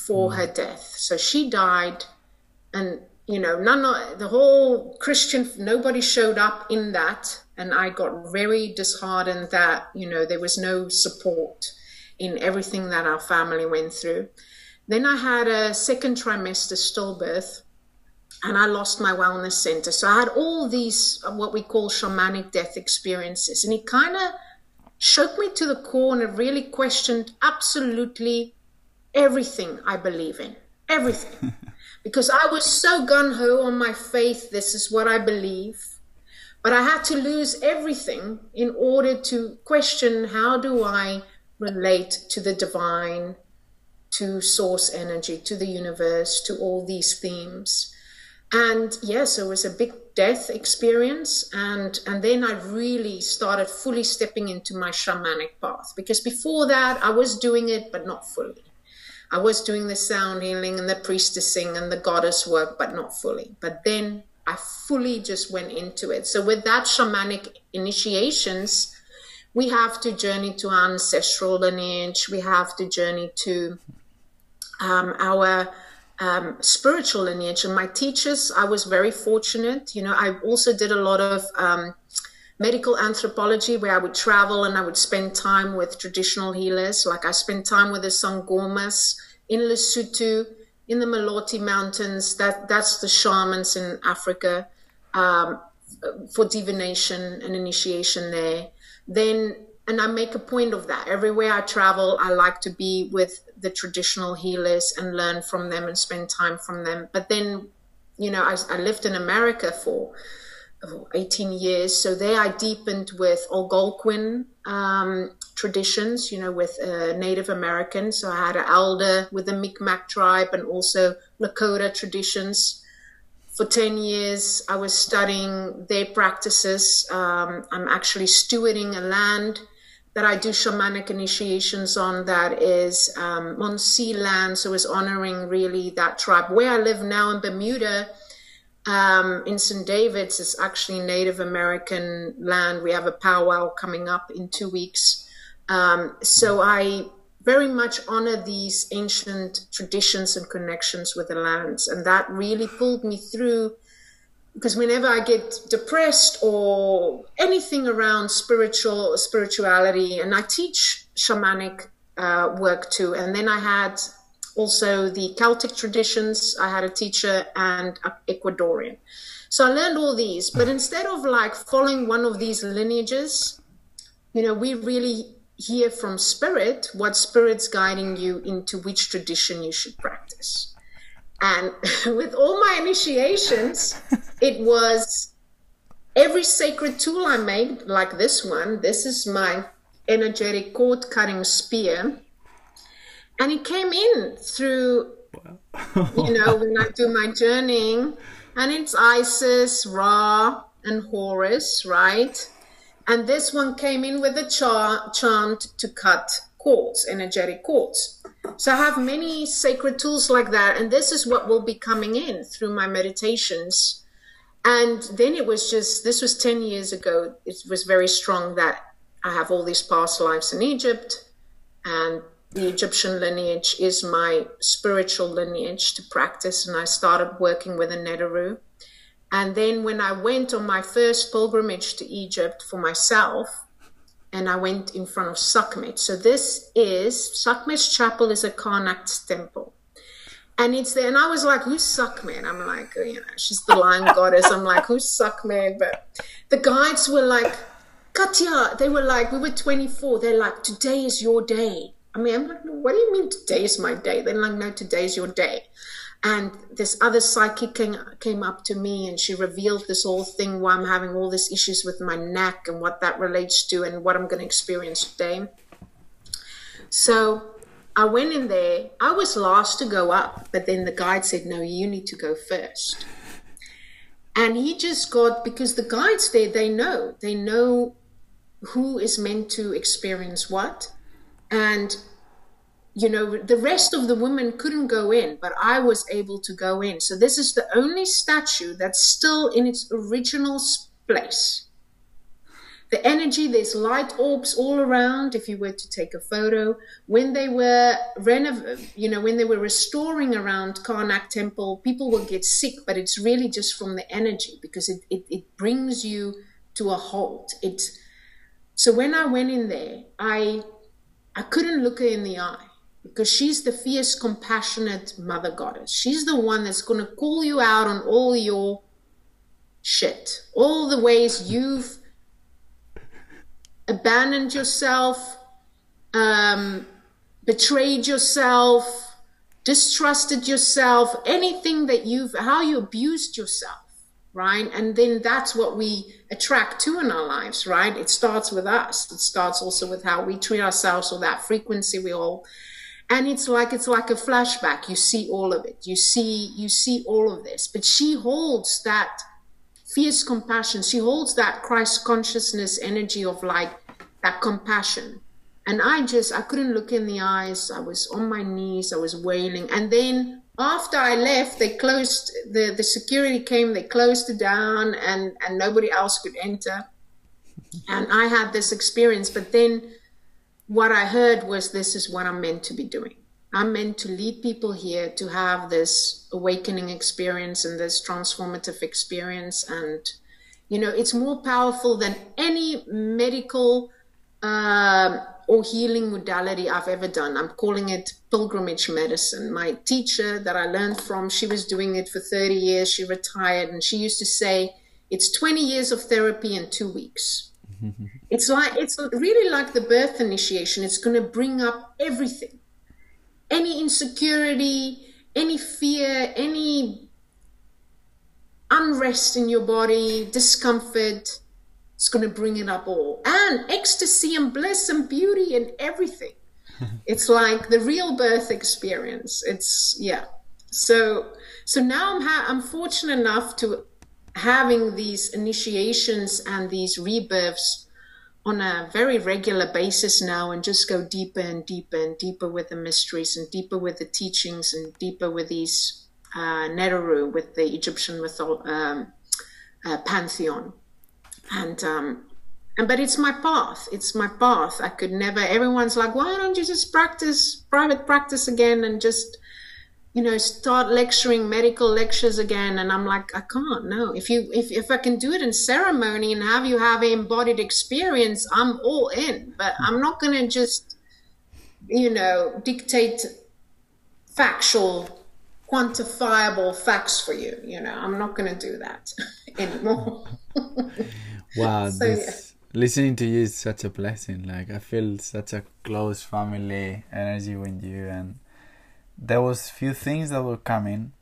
for mm. her death. So she died, and you know, none of the whole Christian, nobody showed up in that, and I got very disheartened that you know there was no support in everything that our family went through. Then I had a second trimester stillbirth, and I lost my wellness center. So I had all these uh, what we call shamanic death experiences, and it kind of shook me to the core and it really questioned absolutely everything I believe in. Everything. because I was so gun ho on my faith, this is what I believe. But I had to lose everything in order to question how do I relate to the divine, to source energy, to the universe, to all these themes. And yes, it was a big death experience and and then i really started fully stepping into my shamanic path. Because before that i was doing it but not fully. I was doing the sound healing and the priestessing and the goddess work but not fully. But then i fully just went into it so with that shamanic initiations we have to journey to our ancestral lineage we have to journey to um, our um, spiritual lineage. And my teachers, I was very fortunate. You know, I also did a lot of um, medical anthropology where I would travel and I would spend time with traditional healers. Like I spent time with the Sangomas in Lesotho, in the Maloti Mountains. That that's the shamans in Africa um, for divination and initiation there. Then and I make a point of that. Everywhere I travel, I like to be with the traditional healers and learn from them and spend time from them. But then, you know, I, I lived in America for 18 years. So there I deepened with Algonquin um, traditions, you know, with uh, Native Americans. So I had an elder with the Micmac tribe and also Lakota traditions. For 10 years, I was studying their practices. Um, I'm actually stewarding a land that I do shamanic initiations on that is um, on sea land, so is honoring really that tribe. Where I live now in Bermuda, um, in St. David's, is actually Native American land. We have a powwow coming up in two weeks. Um, so I very much honor these ancient traditions and connections with the lands, and that really pulled me through because whenever I get depressed or anything around spiritual spirituality, and I teach shamanic uh, work too, and then I had also the Celtic traditions. I had a teacher and Ecuadorian, so I learned all these. But instead of like following one of these lineages, you know, we really hear from spirit what spirit's guiding you into which tradition you should practice. And with all my initiations, it was every sacred tool I made, like this one. This is my energetic cord cutting spear. And it came in through, you know, when I do my journeying, and it's Isis, Ra, and Horus, right? And this one came in with a char- chant to cut cords, energetic cords. So I have many sacred tools like that, and this is what will be coming in through my meditations. And then it was just this was 10 years ago. It was very strong that I have all these past lives in Egypt, and the Egyptian lineage is my spiritual lineage to practice. And I started working with a Neteru. And then when I went on my first pilgrimage to Egypt for myself, and I went in front of Sekhmet. So this is Sekhmet's chapel is a Karnak temple. And it's there, and I was like, "Who's Sekhmet?" I'm like, you know, she's the lion goddess. I'm like, "Who's Sekhmet?" But the guides were like, "Kathia," they were like, "We were 24." They're like, "Today is your day." I mean, I'm like, "What do you mean today is my day?" They're like, "No, today's your day." And this other psychic came, came up to me and she revealed this whole thing why i'm having all these issues with my neck and what that relates to and what i'm going to experience today. So i went in there. I was last to go up but then the guide said no you need to go first. And he just got because the guides there they know. They know who is meant to experience what. And you know, the rest of the women couldn't go in, but I was able to go in. So this is the only statue that's still in its original place. The energy, there's light orbs all around. If you were to take a photo, when they were renov, you know, when they were restoring around Karnak Temple, people will get sick, but it's really just from the energy because it, it, it brings you to a halt. It's so when I went in there, I I couldn't look her in the eye because she's the fierce, compassionate mother goddess. She's the one that's going to call you out on all your shit, all the ways you've abandoned yourself, um, betrayed yourself, distrusted yourself, anything that you've, how you abused yourself, right? And then that's what we attract to in our lives, right? It starts with us. It starts also with how we treat ourselves or that frequency we all and it's like it's like a flashback. You see all of it. You see you see all of this. But she holds that fierce compassion. She holds that christ consciousness energy of like that compassion. And i just i couldn't look in the eyes. I was on my knees. I was wailing. And then after i left they closed the the security came they closed it down and and nobody else could enter. And i had this experience. But then what I heard was this is what I'm meant to be doing. I'm meant to lead people here to have this awakening experience and this transformative experience. And, you know, it's more powerful than any medical uh, or healing modality I've ever done. I'm calling it pilgrimage medicine. My teacher that I learned from, she was doing it for 30 years. She retired and she used to say, it's 20 years of therapy in two weeks. Mm-hmm. it's like it's really like the birth initiation. It's going to bring up everything, any insecurity, any fear, any unrest in your body, discomfort. It's going to bring it up all, and ecstasy and bliss and beauty and everything. it's like the real birth experience. It's yeah. So so now I'm ha- I'm fortunate enough to having these initiations and these rebirths on a very regular basis now and just go deeper and deeper and deeper with the mysteries and deeper with the teachings and deeper with these uh, Neteru, with the Egyptian mythol- um, uh, pantheon. And, um, and but it's my path. It's my path. I could never. Everyone's like, why don't you just practice private practice again and just you know start lecturing medical lectures again. And i'm like i can't no. If you if, if i can do it in ceremony and have you have an embodied experience i'm all in. But i'm not going to just you know dictate factual quantifiable facts for you you know. I'm not going to do that anymore. Wow so, this, yeah. listening to you is such a blessing. Like i feel such a close family energy with you and there was few things that were coming.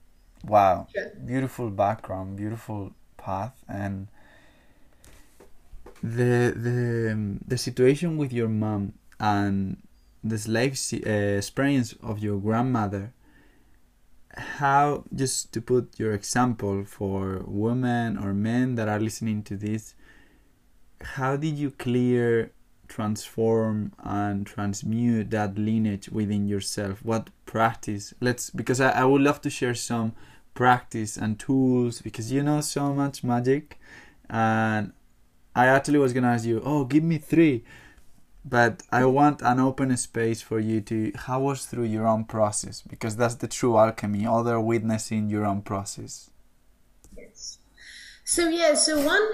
Wow, beautiful background, beautiful path, and the the the situation with your mom and the slave uh, experience of your grandmother. How just to put your example for women or men that are listening to this, how did you clear transform and transmute that lineage within yourself? What practice? Let's because I, I would love to share some practice and tools because you know so much magic and I actually was gonna ask you, oh give me three. But I want an open space for you to how was through your own process because that's the true alchemy, other witnessing your own process. Yes. So yeah, so one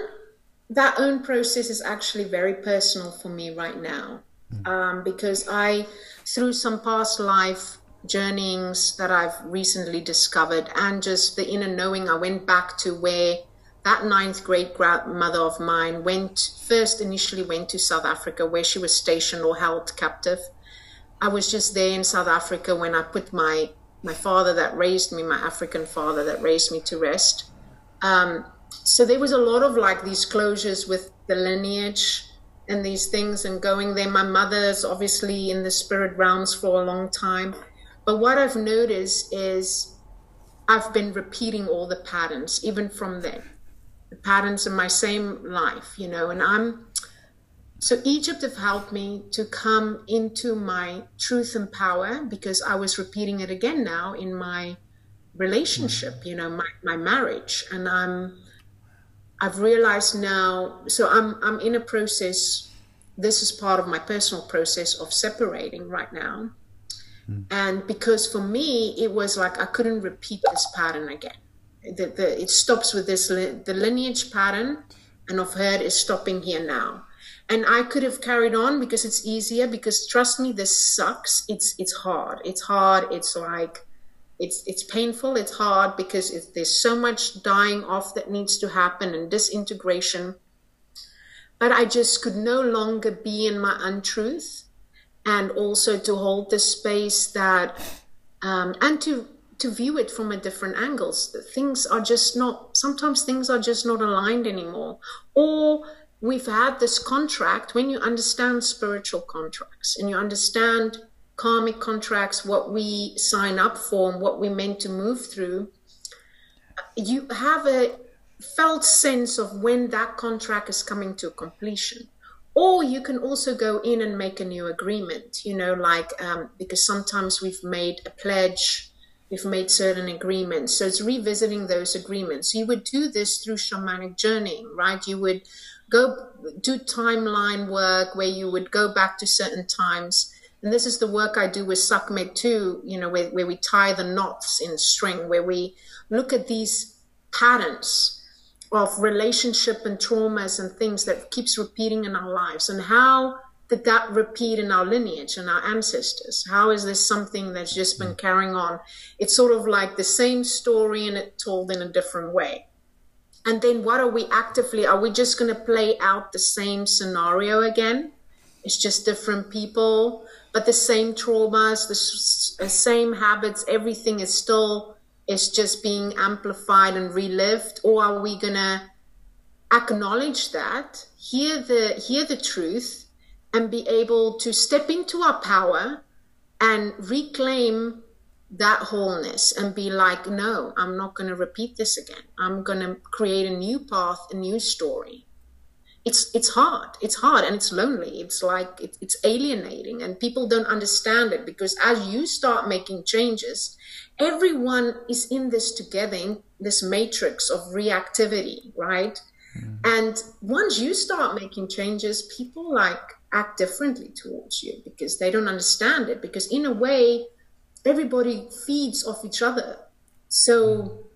that own process is actually very personal for me right now um, because I, through some past life journeyings that I've recently discovered and just the inner knowing, I went back to where that ninth great grandmother of mine went first initially went to South Africa where she was stationed or held captive. I was just there in South Africa when I put my my father that raised me, my African father that raised me to rest. Um, so there was a lot of like these closures with the lineage and these things and going there. My mother's obviously in the spirit realms for a long time. But what I've noticed is I've been repeating all the patterns, even from them, the patterns in my same life, you know, and I'm so Egypt have helped me to come into my truth and power because I was repeating it again now in my relationship, you know, my, my marriage. And I'm I've realized now, so I'm I'm in a process. This is part of my personal process of separating right now, mm. and because for me it was like I couldn't repeat this pattern again. The, the, it stops with this the lineage pattern, and of her is stopping here now. And I could have carried on because it's easier. Because trust me, this sucks. It's it's hard. It's hard. It's like it's it's painful it's hard because it, there's so much dying off that needs to happen and disintegration. But i just could no longer be in my untruth and also to hold the space that um, and to to view it from a different angles things are just not sometimes things are just not aligned anymore. Or we've had this contract when you understand spiritual contracts and you understand karmic contracts, what we sign up for, and what we're meant to move through, you have a felt sense of when that contract is coming to completion. Or you can also go in and make a new agreement, you know, like um, because sometimes we've made a pledge, we've made certain agreements. So it's revisiting those agreements. So you would do this through shamanic journeying, right? You would go do timeline work where you would go back to certain times and this is the work I do with Sekhmet too, you know, where, where we tie the knots in string, where we look at these patterns of relationship and traumas and things that keeps repeating in our lives and how did that repeat in our lineage and our ancestors? How is this something that's just been carrying on? It's sort of like the same story and it told in a different way. And then what are we actively are we just going to play out the same scenario again? It's just different people but the same traumas, the same habits, everything is still is just being amplified and relived, or are we gonna acknowledge that, hear the hear the truth, and be able to step into our power and reclaim that wholeness and be like, no, I'm not to repeat this again. I'm to create a new path, a new story it's it's hard. It's hard and it's lonely. It's like it, it's alienating and people don't understand it because as you start making changes everyone is in this together in this matrix of reactivity right? Mm. and once you start making changes people like act differently towards you because they don't understand it because in a way everybody feeds off each other. So mm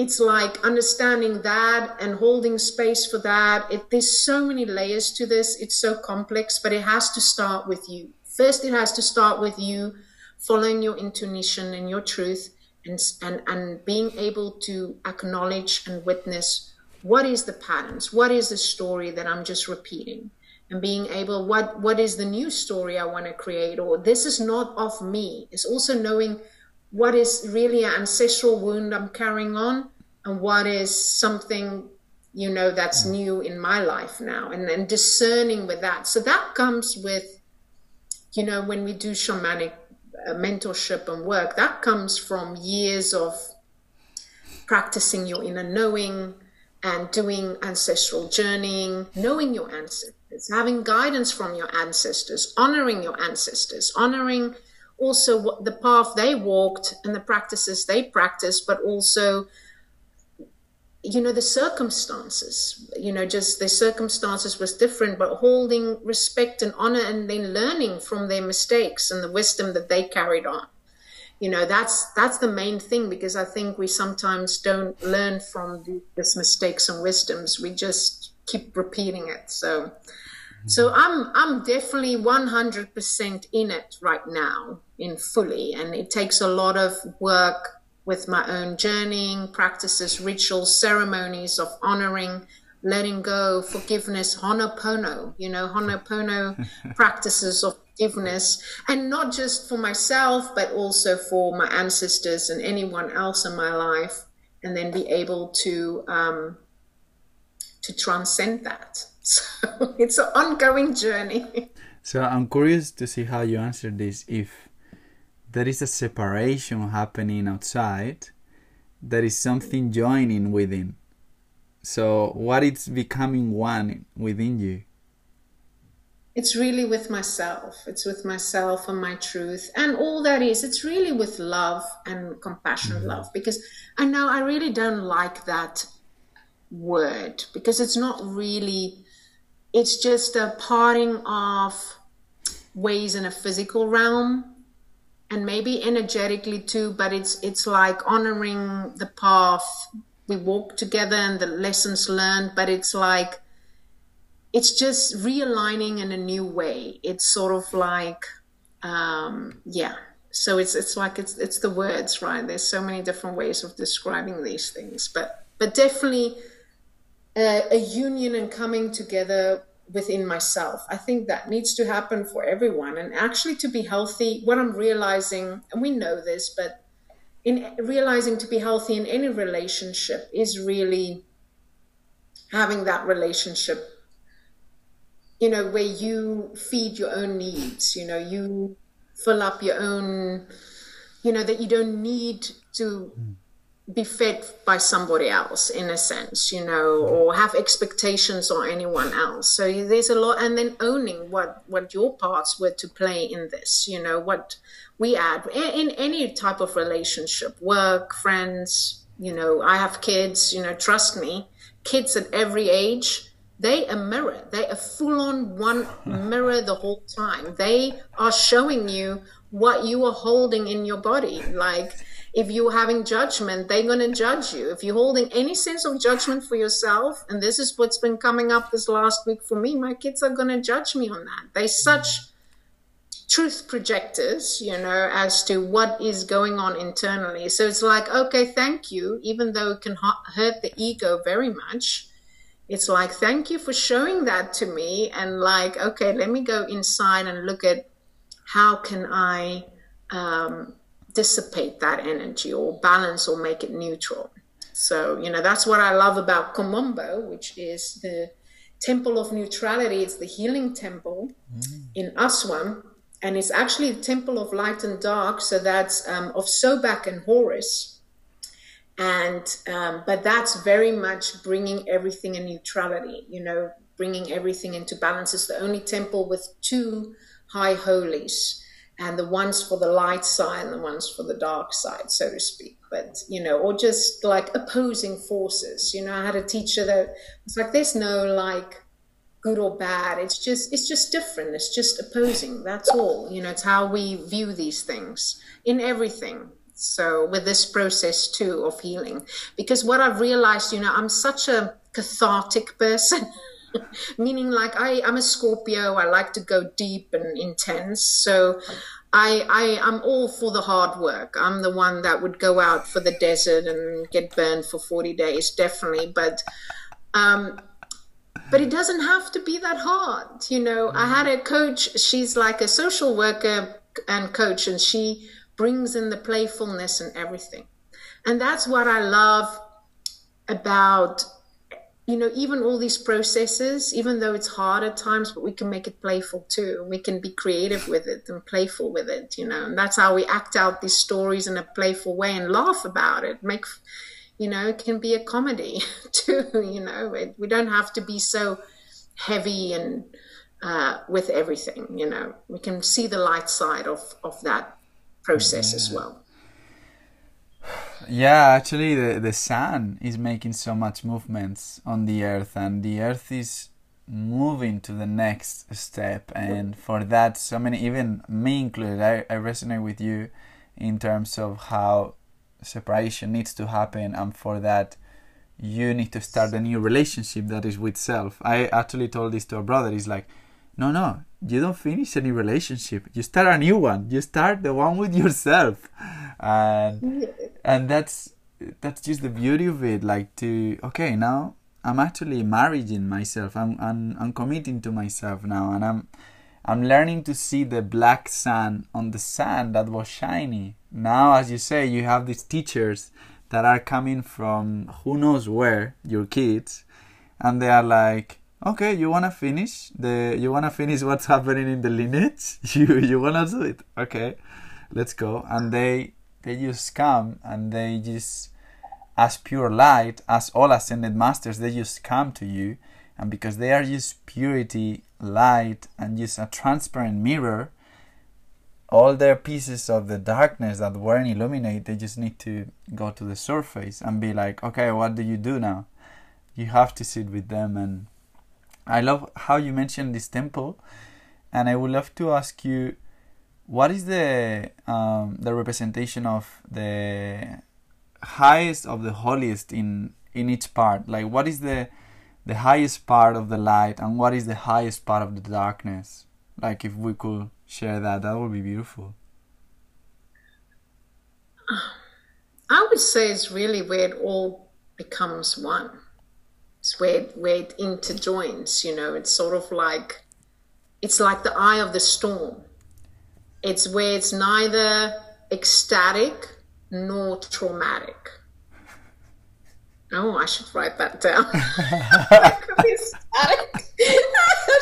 it's like understanding that and holding space for that. It, there's so many layers to this. It's so complex, but it has to start with you. First, it has to start with you following your intuition and your truth and, and, and being able to acknowledge and witness what is the patterns, what is the story that I'm just repeating and being able what what is the new story I want to create or this is not of me. It's also knowing what is really an ancestral wound I'm carrying on and what is something you know that's mm. new in my life now and then discerning with that so that comes with you know when we do shamanic uh, mentorship and work that comes from years of practicing your inner knowing and doing ancestral journeying, knowing your ancestors, having guidance from your ancestors, honoring your ancestors, honoring also what the path they walked and the practices they practiced, but also you know the circumstances you know just the circumstances was different but holding respect and honor and then learning from their mistakes and the wisdom that they carried on. You know that's that's the main thing because i think we sometimes don't learn from the, these mistakes and wisdoms. We just keep repeating it. So mm-hmm. so i'm i'm definitely 100% in it right now in fully and it takes a lot of work with my own journeying practices, rituals, ceremonies of honoring, letting go, forgiveness, honopono, you know, honopono practices of forgiveness, and not just for myself, but also for my ancestors and anyone else in my life, and then be able to um, to transcend that. So it's an ongoing journey. So I'm curious to see how you answer this. If there is a separation happening outside, there is something joining within. So, what is becoming one within you? It's really with myself. It's with myself and my truth. And all that is, it's really with love and compassion, mm-hmm. love. Because I know I really don't like that word because it's not really, it's just a parting of ways in a physical realm and maybe energetically too but it's it's like honoring the path. We walk together and the lessons learned but it's like it's just realigning in a new way. It's sort of like um, yeah. So it's it's like it's it's the words right? There's so many different ways of describing these things but but definitely a, a union and coming together within myself. I think that needs to happen for everyone. And actually, to be healthy, what I'm realizing, and we know this, but in realizing to be healthy in any relationship is really having that relationship, you know, where you feed your own needs, you know, you fill up your own, you know, that you don't need to. Mm be fed by somebody else in a sense you know or have expectations on anyone else. So there's a lot and then owning what what your parts were to play in this you know what we add in, in any type of relationship work friends you know i have kids you know trust me kids at every age they a mirror they a full on one hmm. mirror the whole time. They are showing you what you are holding in your body like if you're having judgment, they're going to judge you. If you're holding any sense of judgment for yourself, and this is what's been coming up this last week for me, my kids are going to judge me on that. They're such truth projectors, you know, as to what is going on internally. So it's like, okay, thank you, even though it can hurt the ego very much. It's like, thank you for showing that to me. And like, okay, let me go inside and look at how can I um, dissipate that energy or balance or make it neutral. So, you know, that's what I love about Kom Ombo, which is the temple of neutrality. It's the healing temple mm. in Aswan. And it's actually the temple of light and dark. So that's um, of Sobek and Horus. And, um, but that's very much bringing everything in neutrality, you know, bringing everything into balance. It's the only temple with two high holies and the ones for the light side and the ones for the dark side, so to speak. But, you know, or just like opposing forces. You know, I had a teacher that was like, there's no like good or bad. It's just, it's just different. It's just opposing. That's all. You know, it's how we view these things in everything. So with this process too of healing, because what I've realized, you know, I'm such a cathartic person. meaning like I, I'm a Scorpio. I like to go deep and intense. So I, I I'm all for the hard work. I'm the one that would go out for the desert and get burned for 40 days, definitely. But um, but it doesn't have to be that hard. You know, I had a coach. She's like a social worker and coach, and she brings in the playfulness and everything. And that's what I love about you know, even all these processes, even though it's hard at times, but we can make it playful too. We can be creative with it and playful with it, you know, and that's how we act out these stories in a playful way and laugh about it. Make, you know, it can be a comedy too. You know, it, we don't have to be so heavy and uh, with everything. You know, we can see the light side of of that process yeah. as well. Yeah, actually, the the sun is making so much movements on the earth, and the earth is moving to the next step. And for that, so many, even me included, I, I resonate with you in terms of how separation needs to happen, and for that, you need to start a new relationship that is with self. I actually told this to a brother. He's like, no, no, you don't finish any relationship. You start a new one. You start the one with yourself, and and that's that's just the beauty of it. Like to okay, now I'm actually marrying myself. I'm I'm I'm committing to myself now, and I'm I'm learning to see the black sun on the sand that was shiny. Now, as you say, you have these teachers that are coming from who knows where, your kids, and they are like, okay, you wanna finish the, you wanna finish what's happening in the lineage, you you wanna do it, okay, let's go, and they they just come and they just as pure light, as all ascended masters, they just come to you, and because they are just purity, light, and just a transparent mirror all their pieces of the darkness that weren't illuminated, they just need to go to the surface and be like, okay, what do you do now? You have to sit with them. And I love how you mentioned this temple, and I would love to ask you, what is the um, the representation of the highest of the holiest in in each part? Like, what is the the highest part of the light, and what is the highest part of the darkness? Like, if we could share that, that would be beautiful. I would say it's really where it all becomes one. Where it, where it interjoins. You know, it's sort of like it's like the eye of the storm. It's where it's neither ecstatic nor traumatic. Oh, I should write that down. I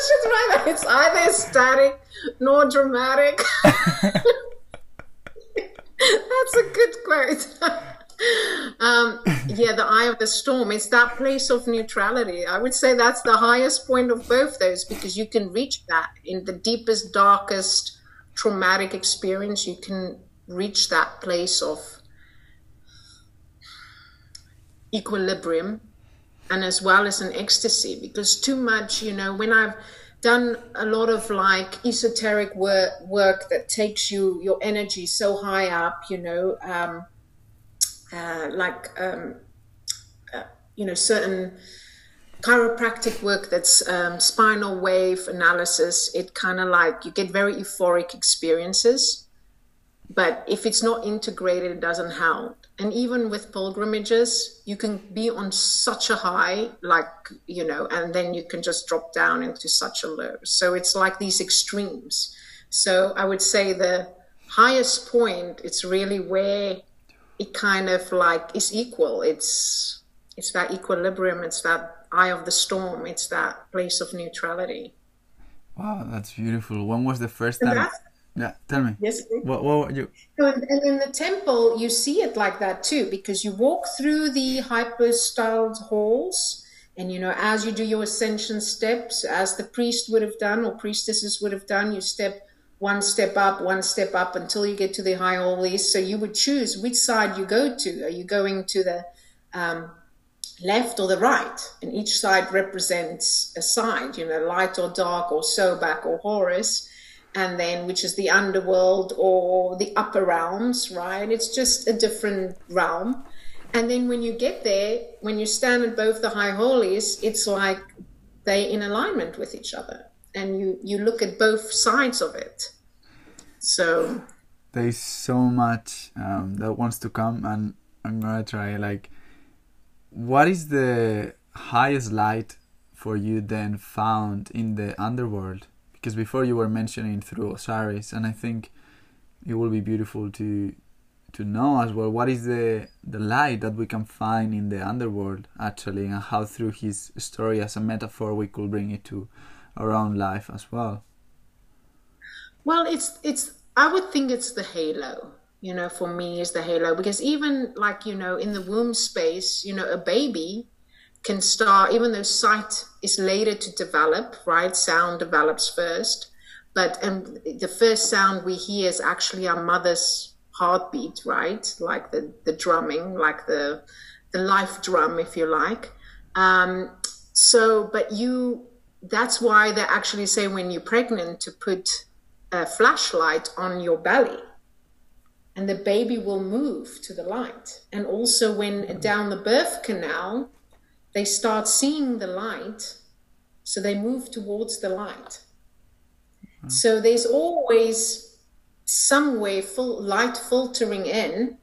should write that. It's either static nor dramatic. That's a good quote. um, yeah, the eye of the storm. It's that place of neutrality. I would say that's the highest point of both those because you can reach that in the deepest, darkest traumatic experience. You can reach that place of equilibrium and as well as an ecstasy because too much you know when i've done a lot of like esoteric work work that takes you your energy so high up you know um, uh, like um, uh, you know certain chiropractic work that's um, spinal wave analysis it kind of like you get very euphoric experiences but if it's not integrated it doesn't help. And even with pilgrimages you can be on such a high like you know and then you can just drop down into such a low. So it's like these extremes. So i would say the highest point it's really where it kind of like is equal it's it's that equilibrium it's that eye of the storm it's that place of neutrality wow that's beautiful when was the first time yeah, tell me. Yes. What, what you? And in the temple, you see it like that too, because you walk through the hypostyle halls, and you know, as you do your ascension steps, as the priest would have done or priestesses would have done, you step one step up, one step up until you get to the high holies. So you would choose which side you go to. Are you going to the um, left or the right? And each side represents a side, you know, light or dark or Sobek or Horus and then which is the underworld or the upper realms, right? It's just a different realm. And then when you get there, when you stand at both the high holies, it's like they're in alignment with each other. And you, you look at both sides of it. So there's so much um, that wants to come and I'm gonna try like what is the highest light for you then found in the underworld? because before you were mentioning through Osiris, and I think it will be beautiful to to know as well what is the the light that we can find in the underworld actually, and how through his story as a metaphor we could bring it to our own life as well. Well, it's it's I would think it's the halo. you know, for me is the halo. Because even like, you know, in the womb space, you know, a baby can start, even though sight is later to develop, right? Sound develops first. But and the first sound we hear is actually our mother's heartbeat, right? Like the, the drumming, like the the life drum, if you like. Um, so, but you, that's why they actually say when you're pregnant to put a flashlight on your belly and the baby will move to the light. And also, when down the birth canal, they start seeing the light, so they move towards the light. Mm-hmm. So, there's always some way full light filtering in,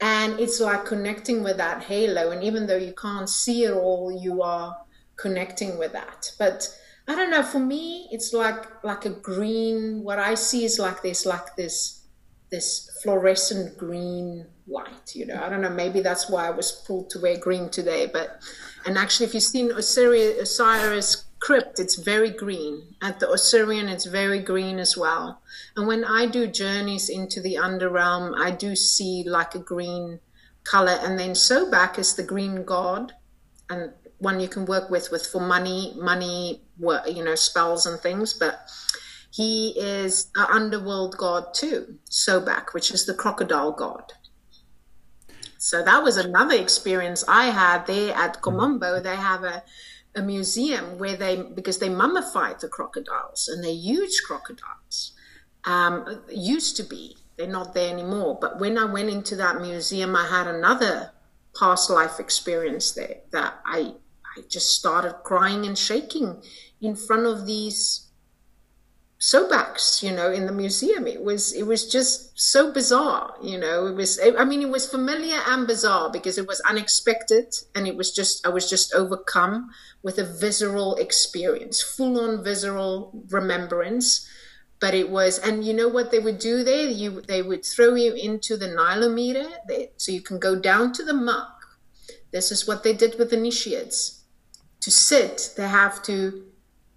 and it's like connecting with that halo. And even though you can't see it all, you are connecting with that. But I don't know. For me, it's like like a green. What I see is like this, like this, this fluorescent green light. You know, I don't know. Maybe that's why I was pulled to wear green today. But and actually, if you've seen Osiris, Osiris crypt, it's very green. At the Osirian, it's very green as well. And when I do journeys into the underrealm, I do see like a green color. And then Sobek is the green god, and one you can work with with for money, money, you know, spells and things. But he is an underworld god too, Sobek which is the crocodile god. So that was another experience I had there at Kom Ombo. They have a, a museum where they, because they mummified the crocodiles and they're huge crocodiles, um, used to be. They're not there anymore. But when I went into that museum, I had another past life experience there that I I just started crying and shaking in front of these Sobeks, you know, in the museum. It was it was just so bizarre, you know. It was I mean it was familiar and bizarre because it was unexpected and it was just I was just overcome with a visceral experience, full on visceral remembrance. But it was and you know what they would do there? You they would throw you into the nilometer they, so you can go down to the muck. This is what they did with initiates to sit, they have to,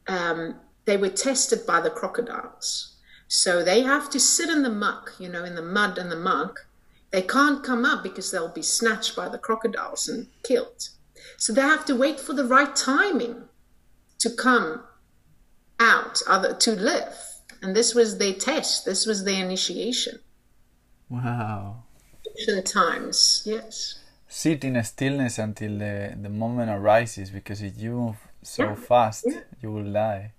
um, they were tested by the crocodiles. So they have to sit in the muck, you know, in the mud and the muck. They can't come up because they'll be snatched by the crocodiles and killed. So they have to wait for the right timing to come out, other, to live. And this was their test, this was their initiation. Wow. Ancient times, yes sit in stillness until the, the moment arises because if you move so yeah. fast yeah. you will die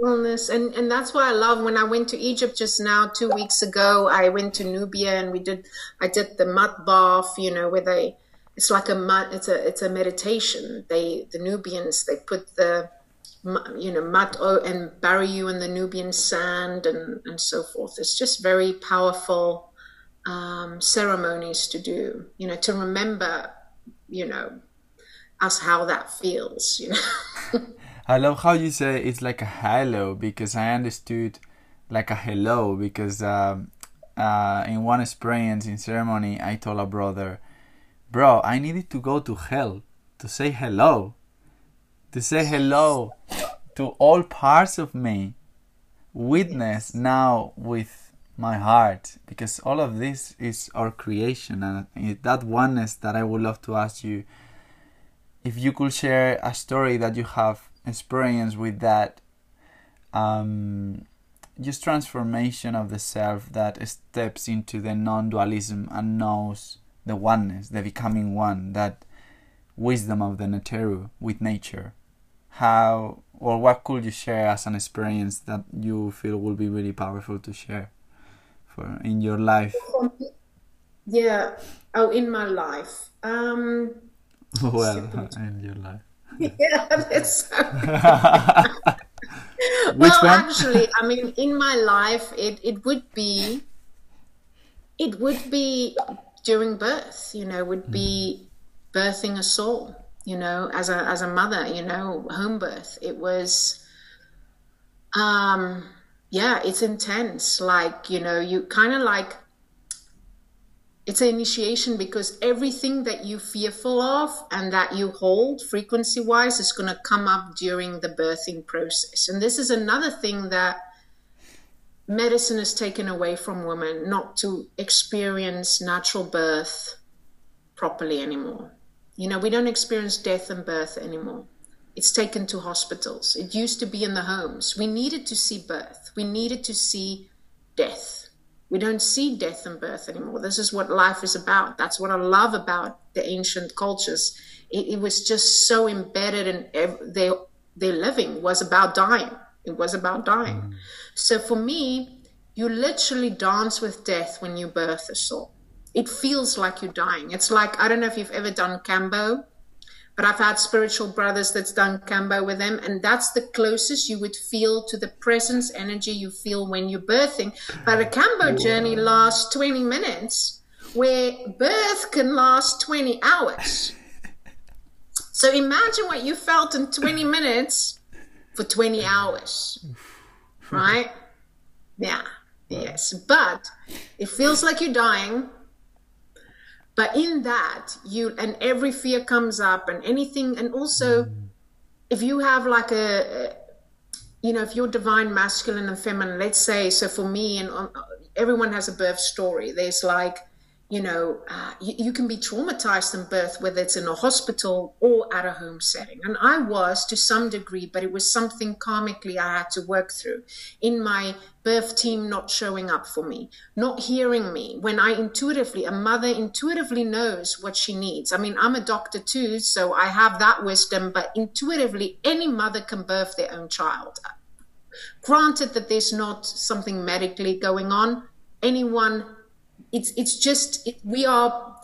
wellness and and that's why i love when i went to egypt just now two weeks ago i went to nubia and we did i did the mud bath you know where they it's like a mud it's a it's a meditation they the nubians they put the you know mud and bury you in the nubian sand and and so forth it's just very powerful um, ceremonies to do, you know, to remember, you know, us how that feels, you know. I love how you say it's like a hello because I understood like a hello because um, uh, in one experience in ceremony I told a brother, bro, I needed to go to hell to say hello, to say hello to all parts of me. Witness now with my heart because all of this is our creation and that oneness that I would love to ask you if you could share a story that you have experienced with that um, just transformation of the self that steps into the non-dualism and knows the oneness the becoming one that wisdom of the Neteru with nature. How or what could you share as an experience that you feel will be really powerful to share for in your life? Yeah. Oh, in my life. Um, well, in your life. yeah, that's well, one? actually, I mean, in my life, it, it would be, it would be during birth. You know, would be mm. birthing a soul. You know, as a as a mother, you know, home birth. It was, um, yeah, it's intense. Like, you know, you kind of like, it's an initiation because everything that you fearful of and that you hold frequency wise is going to come up during the birthing process. And this is another thing that medicine is taken away from women not to experience natural birth properly anymore. You know, we don't experience death and birth anymore. It's taken to hospitals. It used to be in the homes. We needed to see birth. We needed to see death. We don't see death and birth anymore. This is what life is about. That's what I love about the ancient cultures. It, it was just so embedded in ev- their their living was about dying. It was about dying. Mm. So for me, you literally dance with death when you birth a soul. It feels like you're dying. It's like I don't know if you've ever done Kambo but I've had spiritual brothers that's done Kambo with them, and that's the closest you would feel to the presence energy you feel when you're birthing. But a Kambo journey lasts 20 minutes, where birth can last 20 hours. So imagine what you felt in 20 minutes for 20 hours, right? Yeah, yes. But it feels like you're dying but in that you and every fear comes up and anything and also mm. if you have like a you know if you're divine masculine and feminine let's say so for me and uh, everyone has a birth story there's like you know, uh, you, you, can be traumatized in birth, whether it's in a hospital or at a home setting. And I was to some degree, but it was something karmically I had to work through in my birth team not showing up for me, not hearing me when I intuitively, a mother intuitively knows what she needs. I mean, I'm a doctor too, so I have that wisdom, but intuitively, any mother can birth their own child. Granted that there's not something medically going on, anyone it's it's just it, we are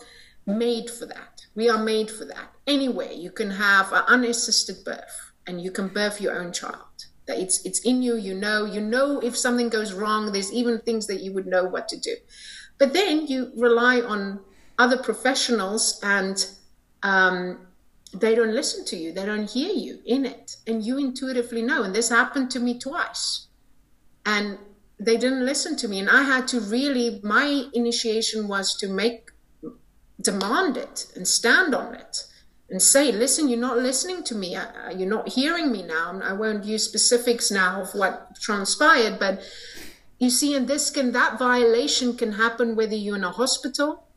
made for that. We are made for that. Anyway, you can have an unassisted birth and you can birth your own child. That it's it's in you. You know. You know if something goes wrong. There's even things that you would know what to do. But then you rely on other professionals and um, they don't listen to you. They don't hear you in it, and you intuitively know. And this happened to me twice. And they didn't listen to me and i had to really my initiation was to make demand it and stand on it and say listen you're not listening to me. Uh, uh, you're not hearing me now. And i won't use specifics now of what transpired but you see and this can that violation can happen whether you're in a hospital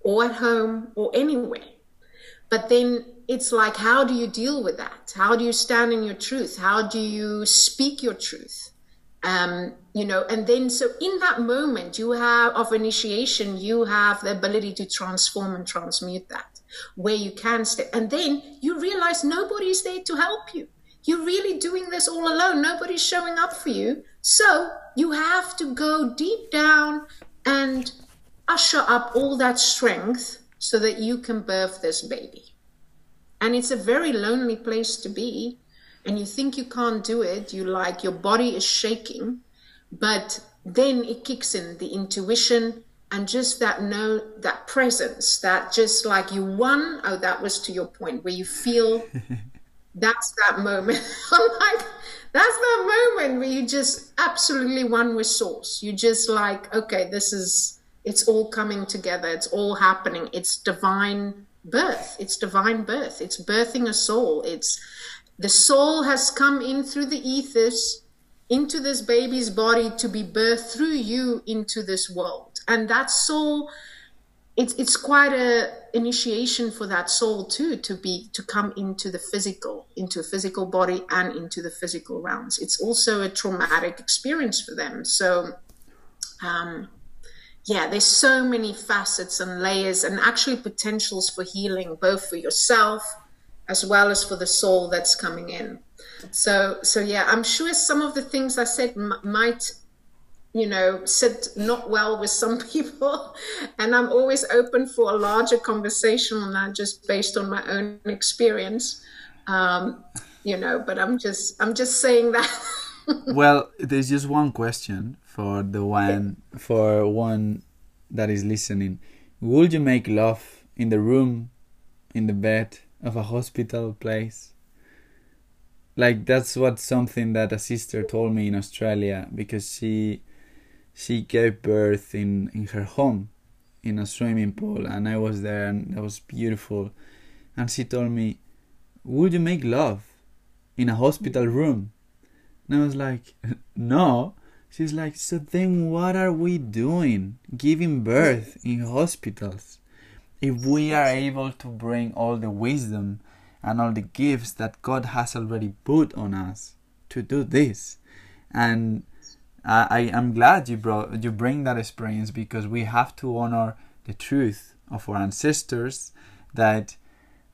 or at home or anywhere. But then it's like how do you deal with that? How do you stand in your truth? How do you speak your truth um, you know and then so in that moment you have of initiation you have the ability to transform and transmute that where you can stay. And then you realize nobody's there to help you. You're really doing this all alone. Nobody's showing up for you. So you have to go deep down and usher up all that strength so that you can birth this baby. And it's a very lonely place to be and you think you can't do it you like your body is shaking but then it kicks in the intuition and just that know that presence that just like you won. Oh that was to your point where you feel that's that moment. I'm like that's that moment where you just absolutely one with source you just like okay this is it's all coming together. It's all happening. It's divine birth. It's divine birth. It's birthing a soul. It's the soul has come in through the ethers into this baby's body to be birthed through you into this world. And that soul, it's it's quite a initiation for that soul too to be to come into the physical, into a physical body and into the physical realms. It's also a traumatic experience for them. So um yeah, there's so many facets and layers and actually potentials for healing, both for yourself as well as for the soul that's coming in. So, so yeah, I'm sure some of the things I said m- might, you know, sit not well with some people, and I'm always open for a larger conversation on that, just based on my own experience. Um, you know, but I'm just, I'm just saying that. well, there's just one question for the one for one that is listening. Would you make love in the room, in the bed of a hospital place? like that's what something that a sister told me in Australia because she she gave birth in in her home in a swimming pool and I was there and that was beautiful. And she told me would you make love in a hospital room? And I was like no. She's like, so then what are we doing giving birth in hospitals if we are able to bring all the wisdom and all the gifts that God has already put on us to do this? And I, am glad you brought you bring that experience because we have to honor the truth of our ancestors that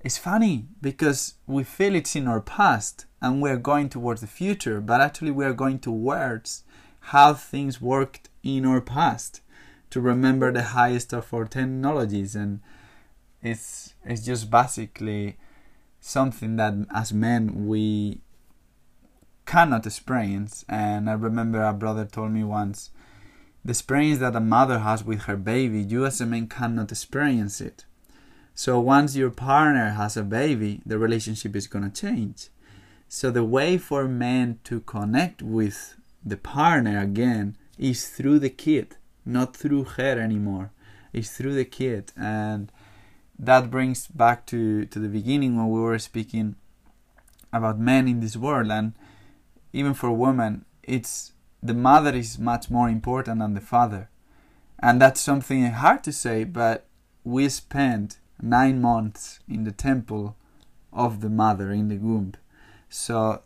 it's funny because we feel it's in our past and we're going towards the future, but actually we are going towards how things worked in our past to remember the highest of our technologies and it's it's just basically something that as men we cannot experience and I remember a brother told me once the experience that a mother has with her baby you as a man cannot experience it so once your partner has a baby, the relationship is going to change. So the way for men to connect with the partner again is through the kid, not through her anymore. It's through the kid. And that brings back to, to the beginning when we were speaking about men in this world and even for women, it's the mother is much more important than the father. And that's something hard to say, but we spend nine months in the temple of the mother in the womb. So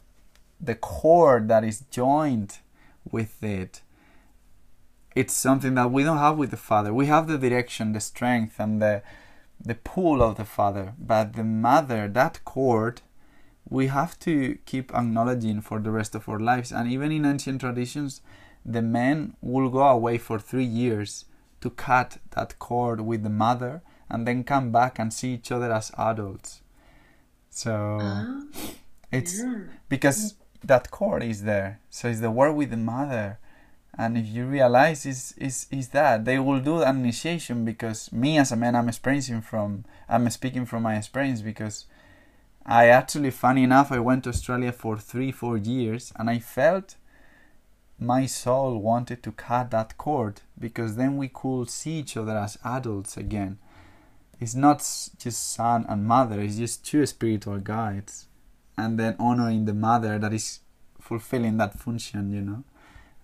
the cord that is joined with it, it's something that we don't have with the father. We have the direction, the strength, and the the pull of the father, but the mother, that cord, we have to keep acknowledging for the rest of our lives. And even in ancient traditions, the men will go away for three years to cut that cord with the mother and then come back and see each other as adults. So uh, it's yeah. because that cord is there. So it's the work with the mother. And if you realize is is is that they will do an initiation because me as a man I'm experiencing from I'm speaking from my experience because I actually funny enough I went to Australia for three, four years and I felt my soul wanted to cut that cord because then we could see each other as adults again. It's not just son and mother it's just two spiritual guides and then honoring the mother that is fulfilling that function you know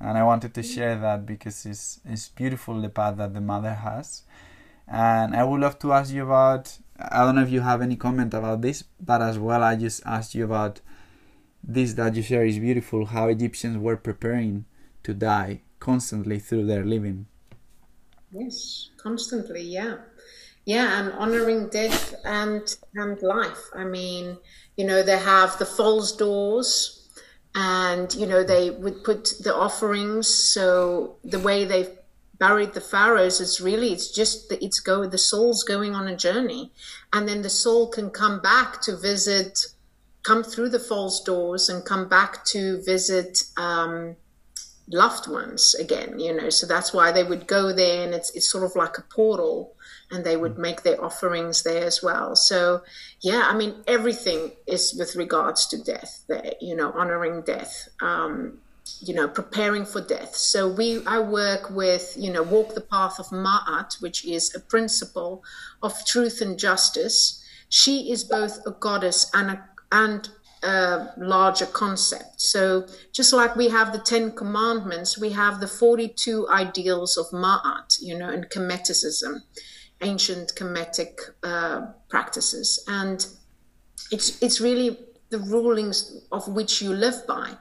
and i wanted to share that because it's it's beautiful the path that the mother has. And i would love to ask you about i don't know if you have any comment about this but as well i just asked you about this that you share is beautiful how egyptians were preparing to die constantly through their living. Yes constantly yeah. Yeah, and honoring death and and life. I mean, you know, they have the false doors, and you know they would put the offerings. So the way they've buried the pharaohs is really it's just the, it's go the soul's going on a journey, and then the soul can come back to visit, come through the false doors and come back to visit. Um, loved ones again you know so that's why they would go there and it's it's sort of like a portal and they would make their offerings there as well. So, yeah, I mean, everything is with regards to death there, you know, honoring death, um, you know, preparing for death. So we, I work with, you know, walk the path of Ma'at, which is a principle of truth and justice. She is both a goddess and a, and a larger concept. So just like we have the Ten Commandments, we have the 42 ideals of Ma'at, you know, and Kemeticism ancient Kemetic uh, practices. And it's, it's really the rulings of which you live by.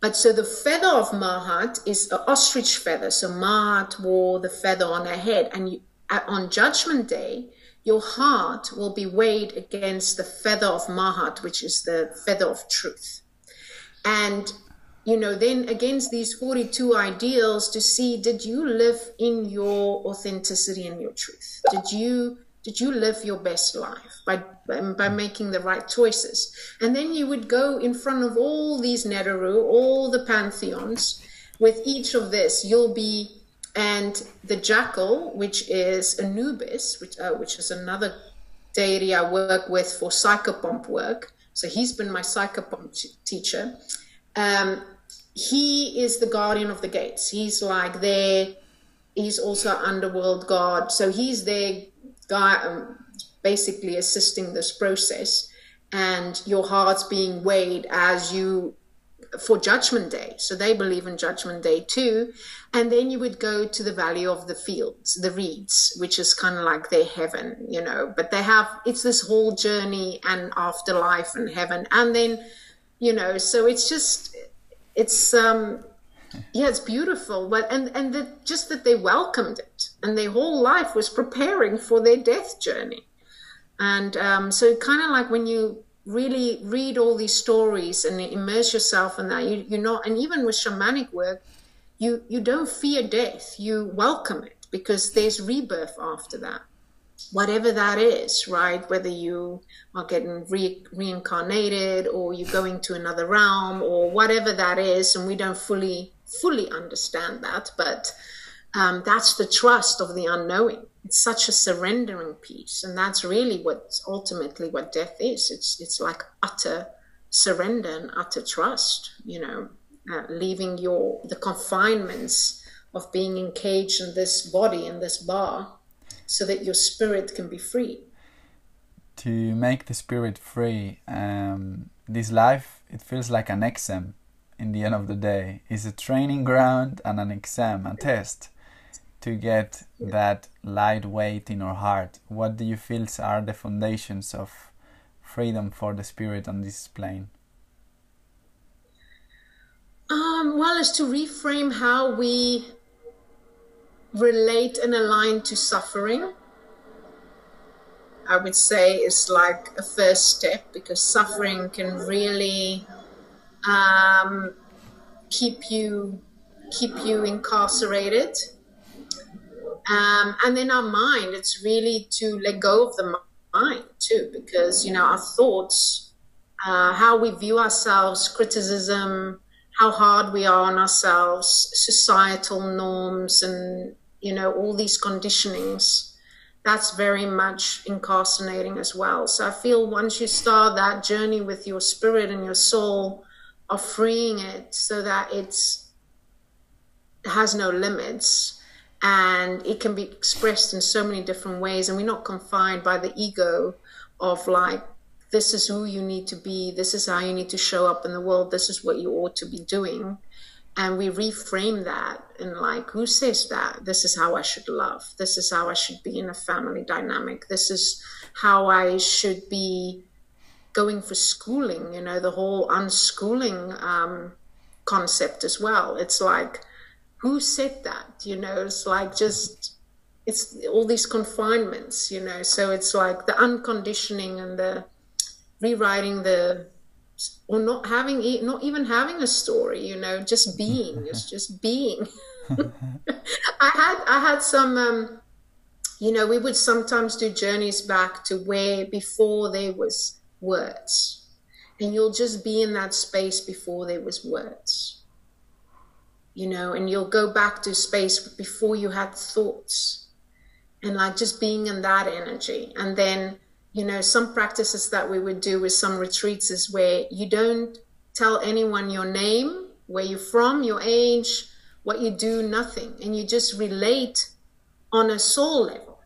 But so the feather of Ma'at is an ostrich feather. So Ma'at wore the feather on her head. And you, on Judgment Day, your heart will be weighed against the feather of Ma'at, which is the feather of truth. And you know, then against these 42 ideals to see did you live in your authenticity and your truth? Did you did you live your best life by by making the right choices? And then you would go in front of all these Neteru, all the pantheons. With each of this, you'll be and the jackal, which is Anubis, which uh, which is another deity I work with for psychopomp work. So he's been my psychopomp t- teacher. Um, he is the guardian of the gates. He's like there. He's also underworld god. So he's there, guy, um, basically assisting this process. And your heart's being weighed as you for Judgment Day. So they believe in Judgment Day too. And then you would go to the Valley of the Fields, the Reeds, which is kind of like their heaven, you know. But they have, it's this whole journey and afterlife and heaven. And then, you know, so it's just, it's, um, yeah, it's beautiful. But, and, and the, just that they welcomed it and their whole life was preparing for their death journey. And um, so, kind of like when you really read all these stories and immerse yourself in that you, you're not and even with shamanic work you you don't fear death you welcome it because there's rebirth after that whatever that is right? Whether you are getting re- reincarnated or you're going to another realm or whatever that is and we don't fully fully understand that but um, that's the trust of the unknowing. It's such a surrendering piece and that's really what ultimately what death is. It's it's like utter surrender and utter trust you know uh, leaving your the confinements of being encaged in this body in this bar so that your spirit can be free to make the spirit free um, this life it feels like an exam in the end of the day it's a training ground and an exam a test to get that light weight in our heart? What do you feel are the foundations of freedom for the spirit on this plane? Um, well, it's to reframe how we relate and align to suffering. I would say is like a first step because suffering can really um, keep you keep you incarcerated um, and then our mind, it's really to let go of the mind too, because, you know, our thoughts, uh, how we view ourselves, criticism, how hard we are on ourselves, societal norms, and, you know, all these conditionings, that's very much incarcerating as well. So I feel once you start that journey with your spirit and your soul of freeing it so that it's, it has no limits and it can be expressed in so many different ways and we're not confined by the ego of like this is who you need to be this is how you need to show up in the world this is what you ought to be doing and we reframe that and like who says that this is how i should love this is how i should be in a family dynamic this is how i should be going for schooling you know the whole unschooling um, concept as well it's like who said that? You know, it's like just it's all these confinements, you know. So it's like the unconditioning and the rewriting the or not having not even having a story, you know, just being. it's just being. I had I had some um, you know, we would sometimes do journeys back to where before there was words. And you'll just be in that space before there was words you know, and you'll go back to space before you had thoughts and like just being in that energy. And then, you know, some practices that we would do with some retreats is where you don't tell anyone your name, where you're from, your age, what you do, nothing. And you just relate on a soul level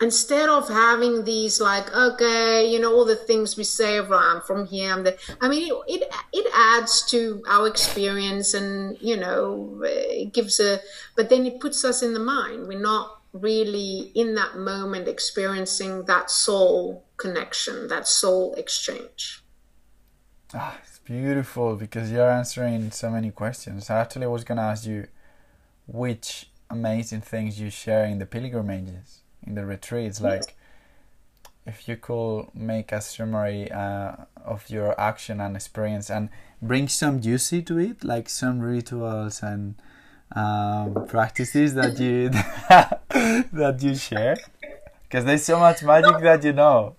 instead of having these like okay you know all the things we say of oh, i'm from here i'm the i mean it, it, it adds to our experience and you know it gives a but then it puts us in the mind we're not really in that moment experiencing that soul connection that soul exchange. Ah it's beautiful because you're answering so many questions. I actually was going to ask you which amazing things you share in the pilgrimages in the retreats. Like if you could make a summary uh, of your action and experience and bring some juicy to it like some rituals and um, practices that you that you share because there's so much magic that you know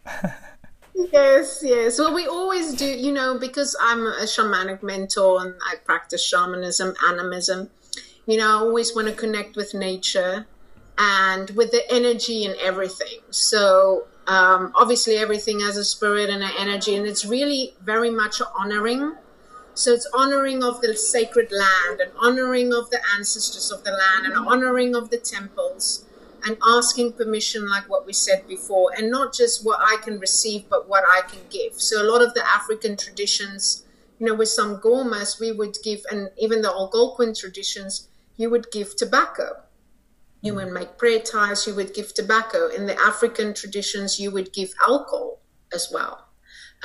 yes yes well we always do you know because i'm a shamanic mentor and i practice shamanism animism you know i always want to connect with nature and with the energy and everything. So um, obviously everything has a spirit and an energy, and it's really very much honoring. So it's honoring of the sacred land and honoring of the ancestors of the land and honoring of the temples and asking permission, like what we said before, and not just what I can receive, but what I can give. So a lot of the African traditions You know, with some Gomas, we would give, and even the Algonquin traditions, you would give tobacco. You would make prayer ties, you would give tobacco. In the African traditions, you would give alcohol as well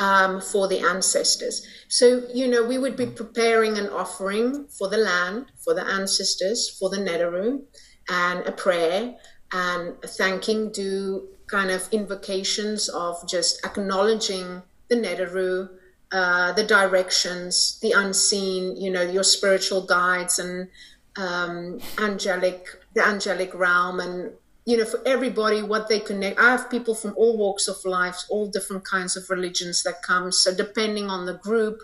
um, for the ancestors. So, you know, we would be preparing an offering for the land, for the ancestors, for the Neteru, and a prayer and thanking, do kind of invocations of just acknowledging the Neteru, uh, the directions, the unseen, you know, your spiritual guides and um, angelic, the angelic realm, and you know, for everybody, what they connect. I have people from all walks of life, all different kinds of religions that come. So depending on the group,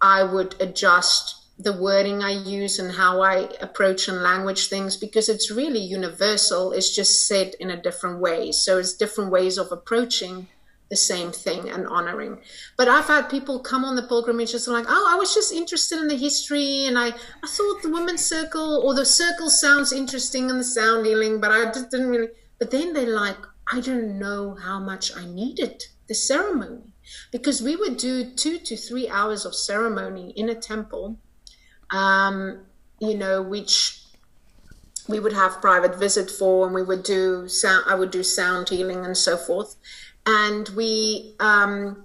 I would adjust the wording I use and how I approach and language things because it's really universal. It's just said in a different way. So it's different ways of approaching the same thing and honoring. But I've had people come on the pilgrimages and like, oh, I was just interested in the history and I, I thought the women's circle or the circle sounds interesting and the sound healing, but I just didn't really. But then they're like, I don't know how much I needed the ceremony because we would do two to three hours of ceremony in a temple, um, you know, which we would have private visit for and we would do sound, I would do sound healing and so forth and we um,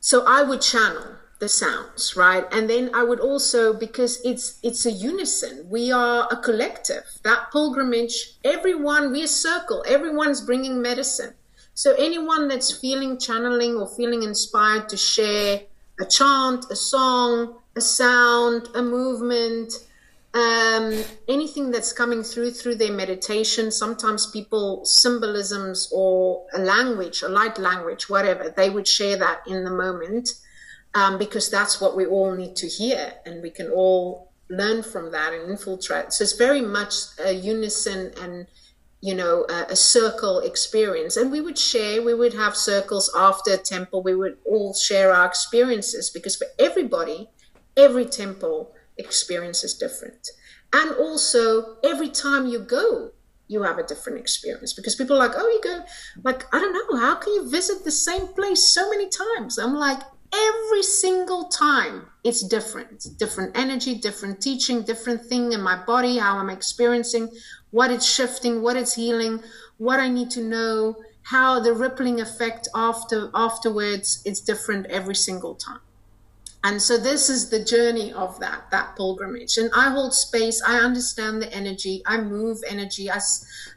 so i would channel the sounds right? And then i would also because it's it's a unison we are a collective. That pilgrimage everyone we're a circle. Everyone's bringing medicine. So anyone that's feeling channeling or feeling inspired to share a chant a song a sound a movement um, anything that's coming through through their meditation sometimes people symbolisms or a language a light language whatever they would share that in the moment um, because that's what we all need to hear and we can all learn from that and infiltrate. So it's very much a unison and you know a, a circle experience. And we would share we would have circles after temple. We would all share our experiences because for everybody every temple experience is different. And also, every time you go, you have a different experience because people are like, oh, you go, like, I don't know, how can you visit the same place so many times? I'm like, every single time it's different different energy different teaching different thing in my body how i'm experiencing what it's shifting what it's healing what i need to know how the rippling effect after afterwards it's different every single time and so this is the journey of that that pilgrimage. And i hold space i understand the energy i move energy i,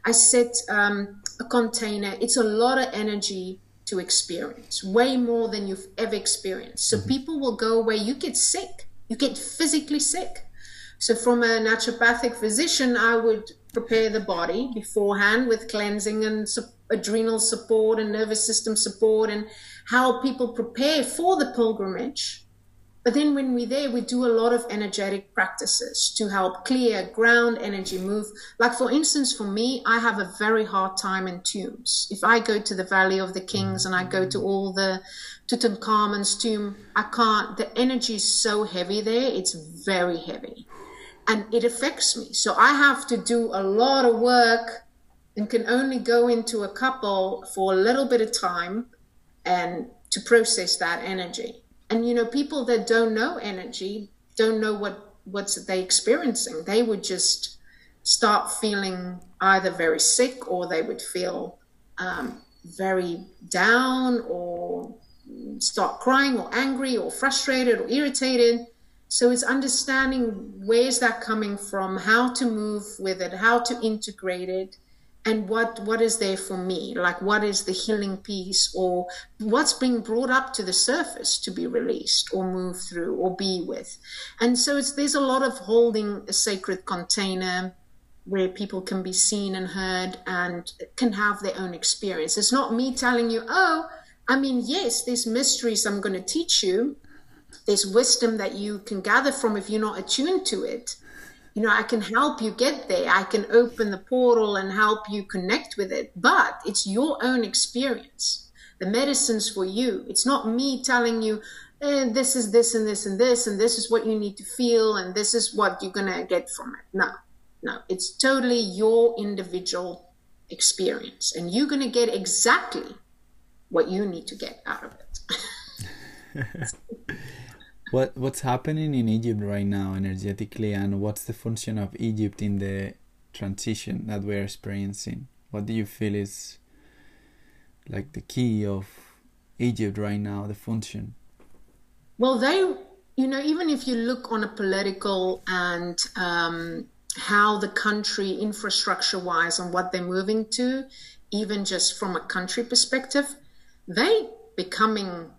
I set um, a container. It's a lot of energy to experience way more than you've ever experienced. So mm-hmm. people will go away you get sick. You get physically sick. So from a naturopathic physician i would prepare the body beforehand with cleansing and su- adrenal support and nervous system support and how people prepare for the pilgrimage but then when we're there, we do a lot of energetic practices to help clear ground energy move. Like for instance, for me, I have a very hard time in tombs. If I go to the Valley of the Kings and I go to all the Tutankhamun's tomb, I can't, the energy is so heavy there. It's very heavy and it affects me. So I have to do a lot of work and can only go into a couple for a little bit of time and to process that energy and you know people that don't know energy don't know what what's they experiencing they would just start feeling either very sick or they would feel um, very down or start crying or angry or frustrated or irritated. So it's understanding where's that coming from how to move with it how to integrate it and what what is there for me? Like what is the healing piece or what's being brought up to the surface to be released or move through or be with? And so it's there's a lot of holding a sacred container where people can be seen and heard and can have their own experience. It's not me telling you oh i mean yes there's mysteries i'm going to teach you. There's wisdom that you can gather from if you're not attuned to it you know, I can help you get there. I can open the portal and help you connect with it. But it's your own experience. The medicine's for you. It's not me telling you, eh, this is this and this and this, and this is what you need to feel, and this is what you're going to get from it. No, no. It's totally your individual experience. And you're going to get exactly what you need to get out of it. what what's happening in Egypt right now energetically, and what's the function of Egypt in the transition that we're experiencing? What do you feel is like the key of Egypt right now, the function? Well, they, you know, even if you look on a political and um, how the country infrastructure wise and what they're moving to, even just from a country perspective, they becoming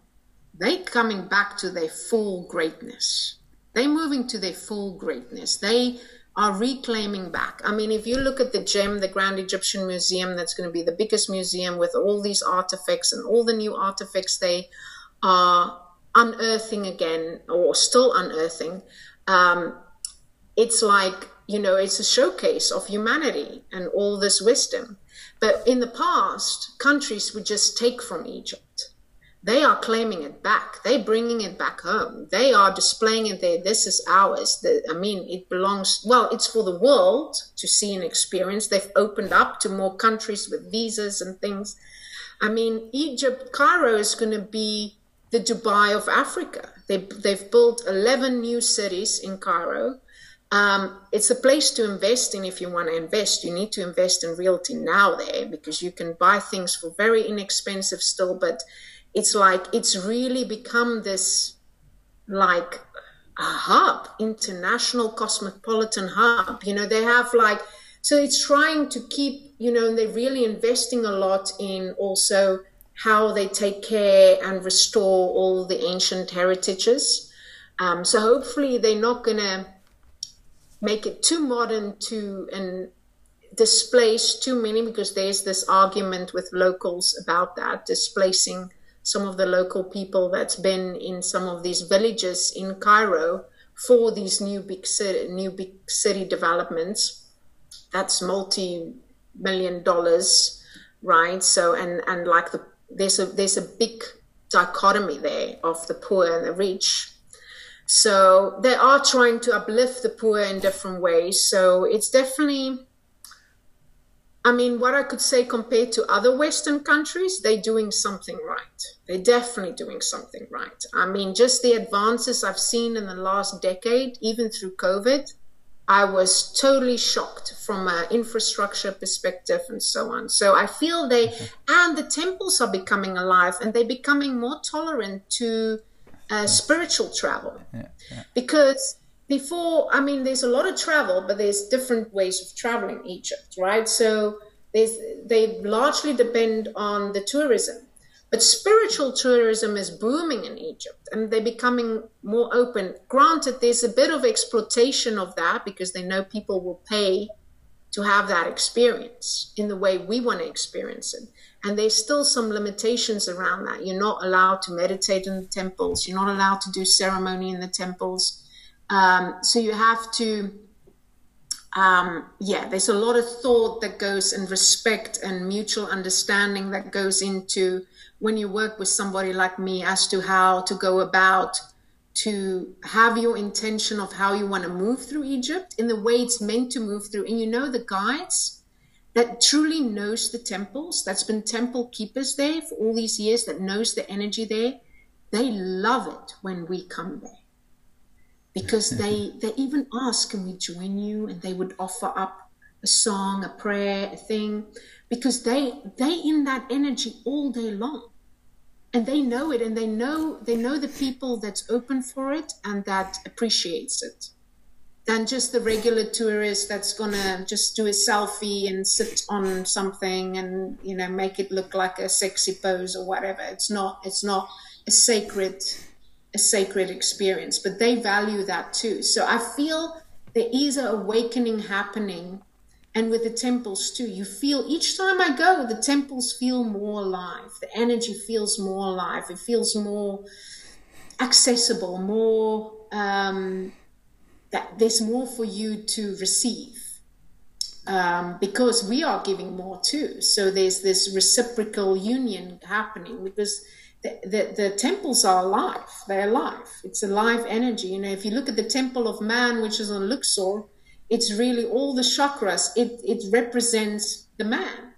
they coming back to their full greatness. They moving to their full greatness. They are reclaiming back. I mean, if you look at the gem, the Grand Egyptian Museum, that's going to be the biggest museum with all these artifacts and all the new artifacts they are unearthing again or still unearthing. Um, it's like, you know, it's a showcase of humanity and all this wisdom. But in the past, countries would just take from Egypt they are claiming it back. They're bringing it back home. They are displaying it there. This is ours. The, I mean, it belongs, well, it's for the world to see and experience. They've opened up to more countries with visas and things. I mean, Egypt, Cairo is going to be the Dubai of Africa. They, they've built 11 new cities in Cairo. Um, it's a place to invest in if you want to invest. You need to invest in realty now there because you can buy things for very inexpensive still, but it's like it's really become this like a hub international cosmopolitan hub you know they have like so it's trying to keep you know and they're really investing a lot in also how they take care and restore all the ancient heritages. Um, so hopefully they're not going to make it too modern to and displace too many because there's this argument with locals about that displacing some of the local people that's been in some of these villages in Cairo for these new big city, new big city developments. That's multi million dollars, right? So and and like the there's a there's a big dichotomy there of the poor and the rich. So they are trying to uplift the poor in different ways. So it's definitely I mean, what I could say compared to other Western countries, they're doing something right. They're definitely doing something right. I mean, just the advances I've seen in the last decade, even through COVID, I was totally shocked from an infrastructure perspective and so on. So I feel they, and the temples are becoming alive and they're becoming more tolerant to uh, spiritual travel. Yeah, yeah. Because before i mean there's a lot of travel but there's different ways of traveling egypt right? So they largely depend on the tourism. But spiritual tourism is booming in egypt and they're becoming more open. Granted there's a bit of exploitation of that because they know people will pay to have that experience in the way we want to experience it. And there's still some limitations around that. You're not allowed to meditate in the temples. You're not allowed to do ceremony in the temples um, so you have to, um, yeah, there's a lot of thought that goes and respect and mutual understanding that goes into when you work with somebody like me as to how to go about to have your intention of how you want to move through Egypt in the way it's meant to move through. And you know, the guides that truly knows the temples, that's been temple keepers there for all these years, that knows the energy there, they love it when we come there because mm-hmm. they they even ask can we join you? And they would offer up a song a prayer a thing. Because they they in that energy all day long. And they know it and they know they know the people that's open for it and that appreciates it. Than just the regular tourist that's gonna just do a selfie and sit on something and you know make it look like a sexy pose or whatever. It's not it's not a sacred a sacred experience, but they value that too. So I feel there is an awakening happening. And with the temples too, you feel each time I go, the temples feel more alive. The energy feels more alive. It feels more accessible, more, um, that there's more for you to receive. Um, because we are giving more too. So there's this reciprocal union happening because the, the, the, temples are alive. They're alive. It's a live energy. You know, if you look at the temple of man, which is on Luxor, it's really all the chakras. It, it represents the man.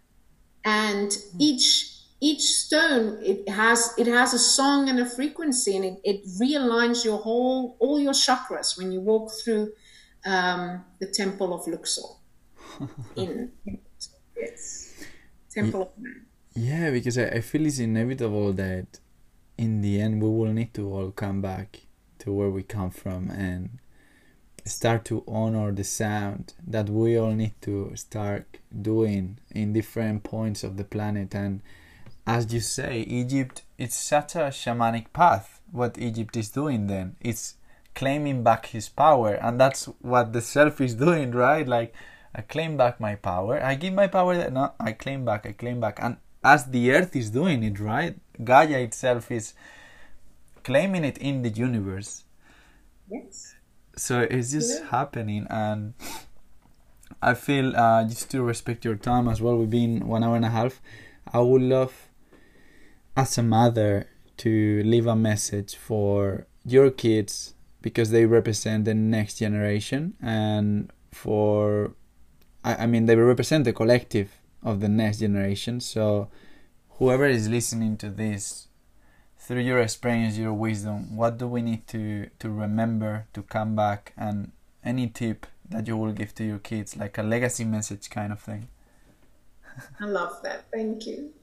And each each stone it has it has a song and a frequency and it, it realigns your whole all your chakras when you walk through um, the temple of luxor in yes temple of man Yeah, because I, I feel it's inevitable that in the end we will need to all come back to where we come from and start to honor the sound that we all need to start doing in different points of the planet. And as you say egypt it's such a shamanic path what egypt is doing then. It's claiming back his power and that's what the self is doing right? Like i claim back my power. I give my power no i claim back i claim back. And as the earth is doing it right? Gaia itself is claiming it in the universe. Yes. So it's just Yeah. happening and i feel uh, just to respect your time as well we've been one hour and a half. I would love as a mother to leave a message for your kids because they represent the next generation and for I, I mean they represent the collective of the next generation so whoever is listening to this through your experience, your wisdom, what do we need to to remember to come back and any tip that you will give to your kids, like a legacy message kind of thing? I love that. Thank you.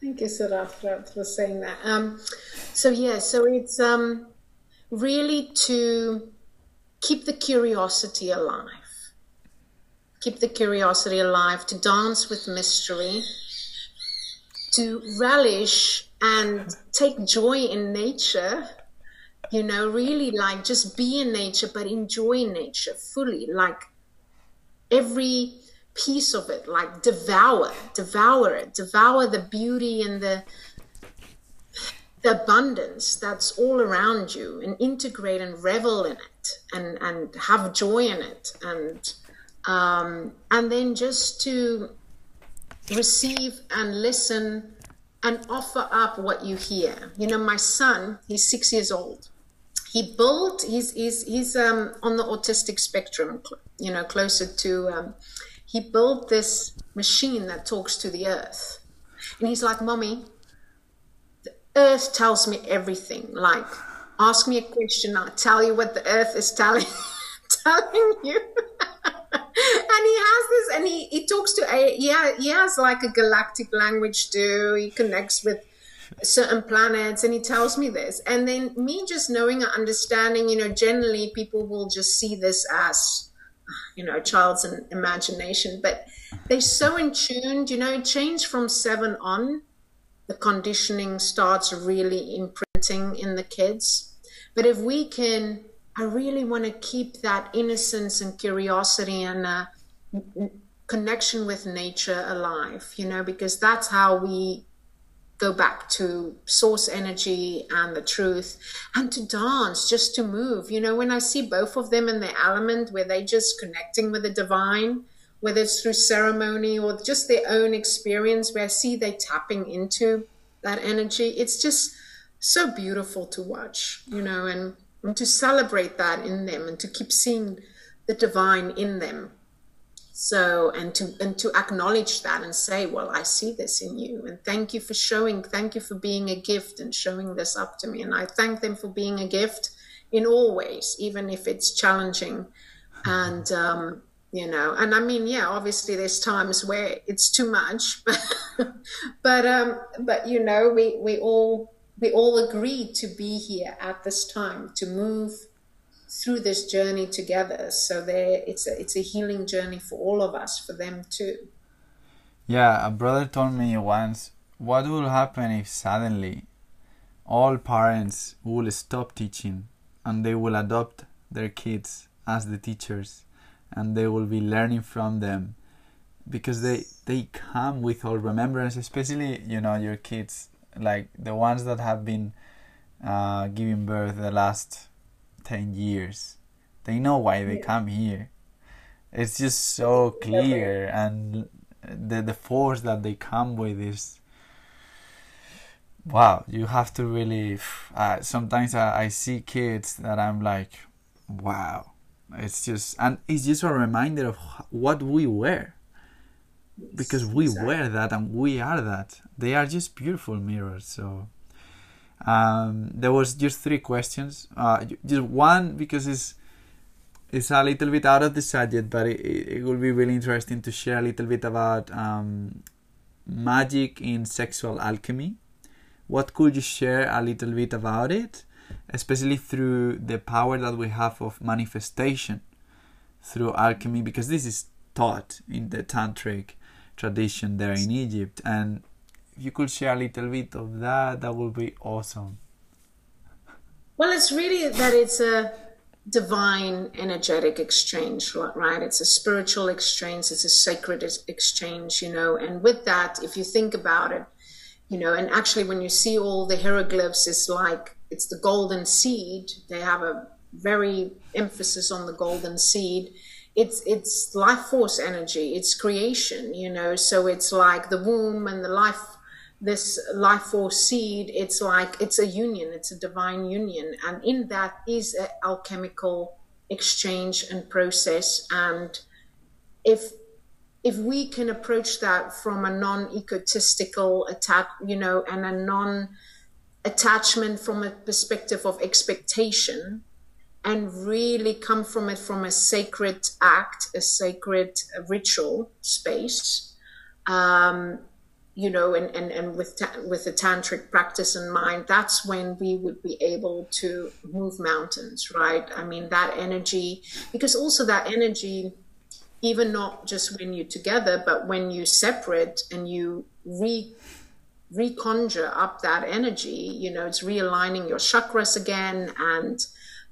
Thank you, Sarafra, for saying that. Um, so yeah, so it's um, really to keep the curiosity alive. Keep the curiosity alive, to dance with mystery, to relish and take joy in nature. You know, really like just be in nature, but enjoy nature fully. Like every piece of it like devour devour it devour the beauty and the the abundance that's all around you and integrate and revel in it and and have joy in it and um, and then just to receive and listen and offer up what you hear. You know my son he's six years old. He built he's he's he's um on the autistic spectrum you know closer to um he built this machine that talks to the earth. And he's like mommy the earth tells me everything. Like ask me a question i'll tell you what the earth is telling telling you and he has this and he, he talks to uh, a yeah he has like a galactic language too. He connects with certain planets and he tells me this. And then me just knowing and understanding you know generally people will just see this as you know a child's imagination. But they're so in tuned you know change from seven on the conditioning starts really imprinting in the kids. But if we can i really want to keep that innocence and curiosity and uh, connection with nature alive you know because that's how we go back to source energy and the truth and to dance just to move. You know when i see both of them in their element where they just connecting with the divine whether it's through ceremony or just their own experience where i see they tapping into that energy it's just so beautiful to watch you know and, and to celebrate that in them and to keep seeing the divine in them. So and to and to acknowledge that and say well i see this in you. And thank you for showing thank you for being a gift and showing this up to me. And i thank them for being a gift in all ways even if it's challenging. And um you know and i mean yeah obviously there's times where it's too much but but um but you know we we all we all agreed to be here at this time to move through this journey together. So there, it's a it's a healing journey for all of us, for them too. Yeah, a brother told me once, what will happen if suddenly all parents will stop teaching and they will adopt their kids as the teachers and they will be learning from them because they they come with all remembrance especially you know your kids like the ones that have been uh, giving birth the last 10 years they know why they Yeah. come here. It's just so clear and the the force that they come with is wow you have to really uh, sometimes I, I see kids that i'm like wow. It's just and it's just a reminder of what we were because we exactly. wear that and we are that. They are just beautiful mirrors. So um, there was just three questions. Uh, just one because it's it's a little bit out of the subject, but it, it will be really interesting to share a little bit about um, magic in sexual alchemy. What could you share a little bit about it, especially through the power that we have of manifestation through alchemy? Because this is taught in the tantric tradition there in Egypt, and if you could share a little bit of that, that would be awesome. Well, it's really that it's a divine energetic exchange, right? It's a spiritual exchange, it's a sacred exchange, you know. And with that, if you think about it, you know, and actually, when you see all the hieroglyphs, it's like it's the golden seed. They have a very emphasis on the golden seed. It's it's life force energy. It's creation, you know. So it's like the womb and the life this life force seed it's like it's a union it's a divine union and in that is an alchemical exchange and process and if if we can approach that from a non-egotistical attack you know and a non attachment from a perspective of expectation and really come from it from a sacred act a sacred ritual space um, you know, and, and, and with, ta- with a tantric practice in mind, that's when we would be able to move mountains, right? I mean, that energy, because also that energy, even not just when you're together, but when you separate and you re reconjure up that energy, you know, it's realigning your chakras again. And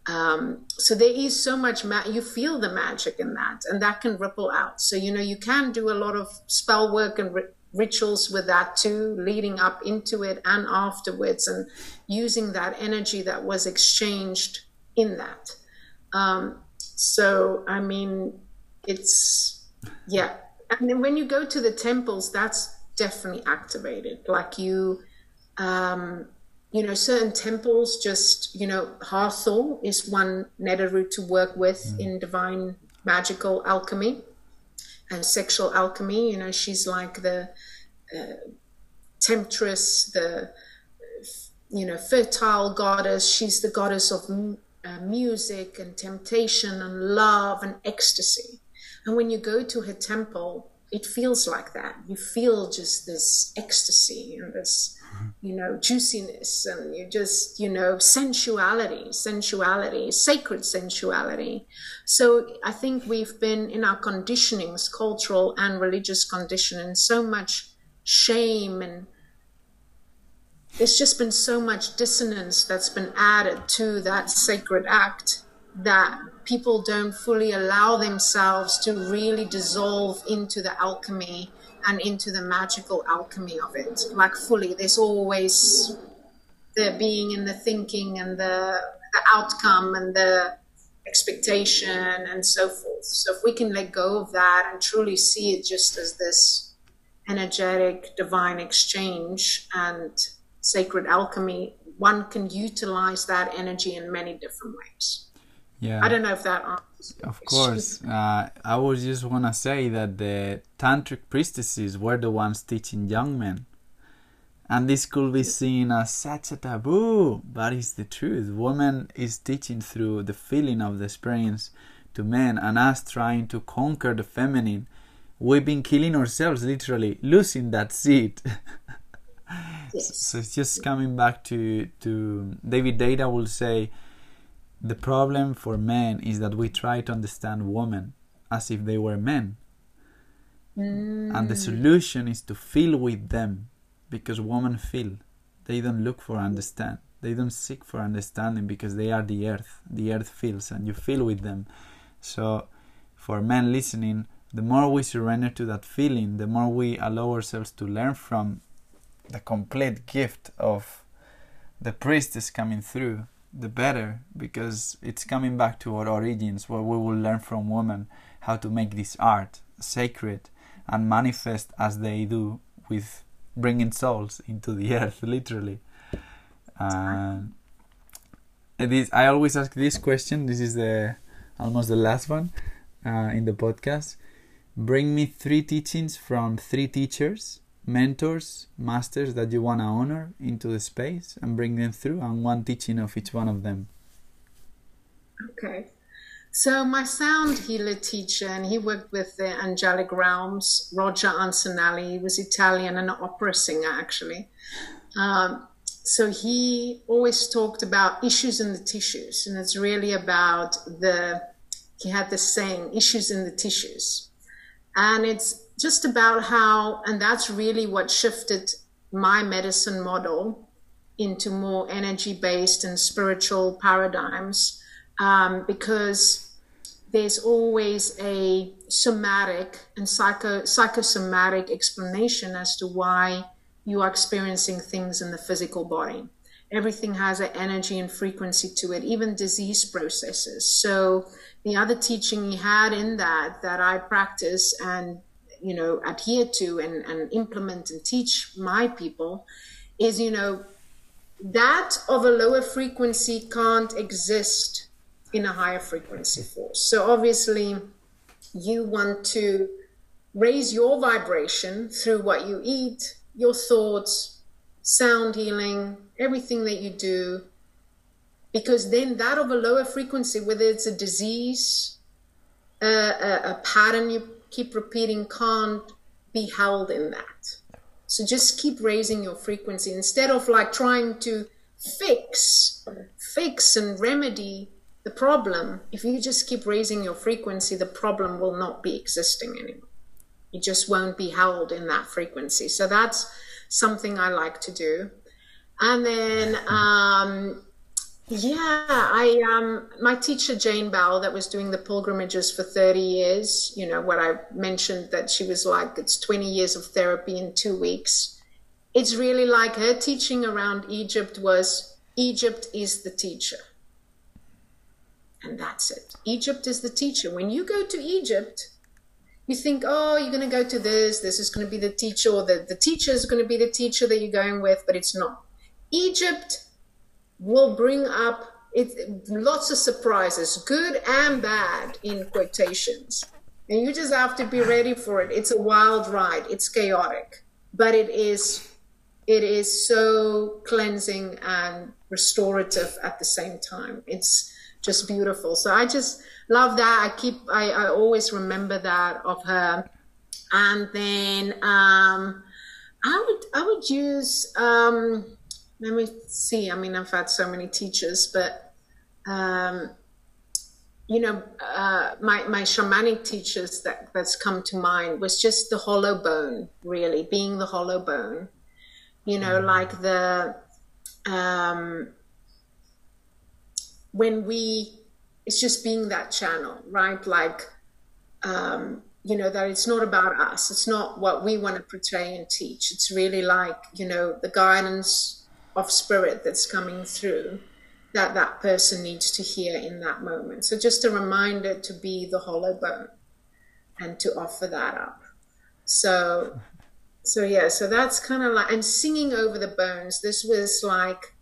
um, so there is so much, ma- you feel the magic in that, and that can ripple out. So, you know, you can do a lot of spell work and rituals with that too, leading up into it and afterwards, and using that energy that was exchanged in that. Um, so, I mean, it's, yeah. And then when you go to the temples, that's definitely activated. Like you, um, you know, certain temples just, you know, Hathor is one Neteru to work with mm. in divine magical alchemy and sexual alchemy. You know, she's like the uh, temptress, the you know fertile goddess. She's the goddess of uh, music and temptation and love and ecstasy. And when you go to her temple, it feels like that. You feel just this ecstasy and this, you know, juiciness and you just, you know, sensuality, sensuality, sacred sensuality. So I think we've been in our conditionings, cultural and religious conditioning, so much shame and there's just been so much dissonance that's been added to that sacred act that people don't fully allow themselves to really dissolve into the alchemy and into the magical alchemy of it. Like fully there's always the being and the thinking and the, the outcome and the expectation and so forth. So if we can let go of that and truly see it just as this energetic divine exchange and sacred alchemy one can utilize that energy in many different ways. Yeah. I don't know if that of course. Uh, i was just want to say that the tantric priestesses were the ones teaching young men. And this could be seen as such a taboo but it's the truth. Woman is teaching through the feeling of the experience to men and us trying to conquer the feminine. We've been killing ourselves literally losing that seed yes. so it's just coming back to to david Deida will say the problem for men is that we try to understand women as if they were men. Mm. And the mm. solution is to feel with them because women feel. They don't look for understand. They don't seek for understanding because they are the earth. The earth feels and you feel with them. So for men listening, the more we surrender to that feeling, the more we allow ourselves to learn from the complete gift of the priestess coming through the better because it's coming back to our origins where we will learn from women how to make this art sacred and manifest as they do with bringing souls into the earth literally. And this, i always ask this question this is the almost the last one uh, in the podcast. Bring me three teachings from three teachers, mentors, masters that you want to honor into the space and bring them through, and one teaching of each one of them. Okay. So my sound healer teacher, and he worked with the angelic realms, Roger Ancinelli. He was Italian and an opera singer, actually. Um, so he always talked about issues in the tissues, and it's really about the. He had the saying, "Issues in the tissues," and it's just about how, and that's really what shifted my medicine model into more energy-based and spiritual paradigms, um, because there's always a somatic and psycho, psychosomatic explanation as to why you are experiencing things in the physical body. Everything has an energy and frequency to it, even disease processes. So the other teaching he had in that that I practice and you know adhere to and, and implement and teach my people is you know that of a lower frequency can't exist in a higher frequency force. So obviously, you want to raise your vibration through what you eat, your thoughts, sound healing, everything that you do, because then that of a lower frequency, whether it's a disease, uh, a, a pattern you keep repeating, can't be held in that. So just keep raising your frequency instead of like trying to fix, fix and remedy the problem, if you just keep raising your frequency, the problem will not be existing anymore. You just won't be held in that frequency. So that's something I like to do. And then, um, yeah, I um, my teacher Jane Bell that was doing the pilgrimages for 30 years. You know what I mentioned that she was like it's 20 years of therapy in two weeks. It's really like her teaching around Egypt was Egypt is the teacher and that's it. Egypt is the teacher. When you go to Egypt, you think, oh, you're going to go to this, this is going to be the teacher, or the, the teacher is going to be the teacher that you're going with, but it's not. Egypt will bring up lots of surprises, good and bad, in quotations. And you just have to be ready for it. It's a wild ride, it's chaotic, but it is. It is so cleansing and restorative at the same time. It's just beautiful. So I just love that. I keep, I, I always remember that of her. And then um, I would, I would use, um, let me see. I mean, I've had so many teachers, but um, you know, uh, my my shamanic teachers that that's come to mind was just the hollow bone, really being the hollow bone. You know, mm-hmm. like the um, when we it's just being that channel right like um, you know that it's not about us it's not what we want to portray and teach it's really like you know the guidance of spirit that's coming through that that person needs to hear in that moment. So just a reminder to be the hollow bone and to offer that up. So so yeah so that's kind of like and singing over the bones this was like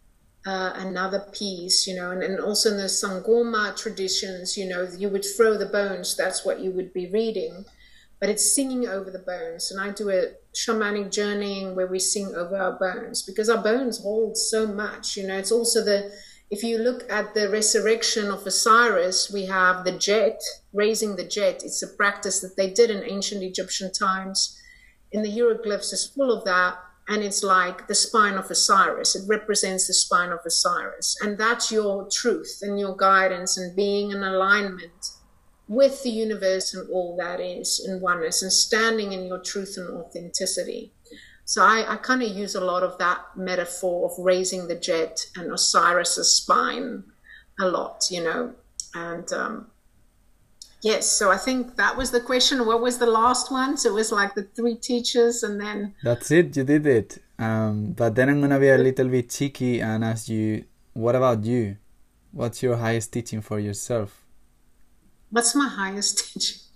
uh, another piece, you know, and, and also in the Sangoma traditions, you know, you would throw the bones, that's what you would be reading, but it's singing over the bones. And I do a shamanic journeying where we sing over our bones because our bones hold so much, you know, it's also the, if you look at the resurrection of Osiris, we have the djed, raising the djed. It's a practice that they did in ancient Egyptian times. In the hieroglyphs is full of that and it's like the spine of Osiris. It represents the spine of Osiris. And that's your truth and your guidance and being in alignment with the universe and all that is in oneness and standing in your truth and authenticity. So I, I kind of use a lot of that metaphor of raising the djed and Osiris's spine a lot, you know. And um, Yes, so I think that was the question. What was the last one? So it was like the three teachers, and then that's it. You did it. Um, but then I'm gonna be a little bit cheeky and ask you, what about you? What's your highest teaching for yourself? What's my highest teaching?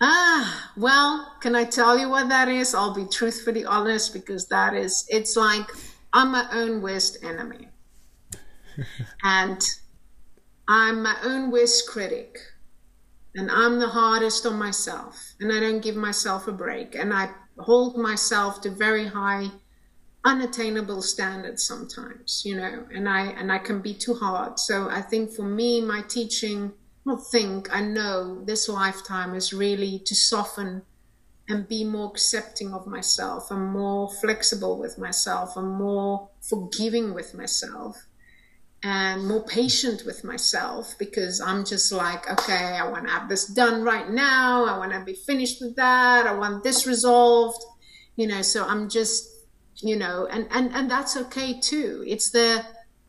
Ah, well, can I tell you what that is? I'll be truthfully honest because that is, it's like I'm my own worst enemy. and I'm my own worst critic. and I'm the hardest on myself, and I don't give myself a break, and I hold myself to very high unattainable standards sometimes you know and i and i can be too hard so i think for me my teaching not think i know this lifetime is really to soften and be more accepting of myself and more flexible with myself and more forgiving with myself and more patient with myself because I'm just like, okay, I want to have this done right now. I want to be finished with that. I want this resolved, you know. So I'm just, you know, and and and that's okay too. It's the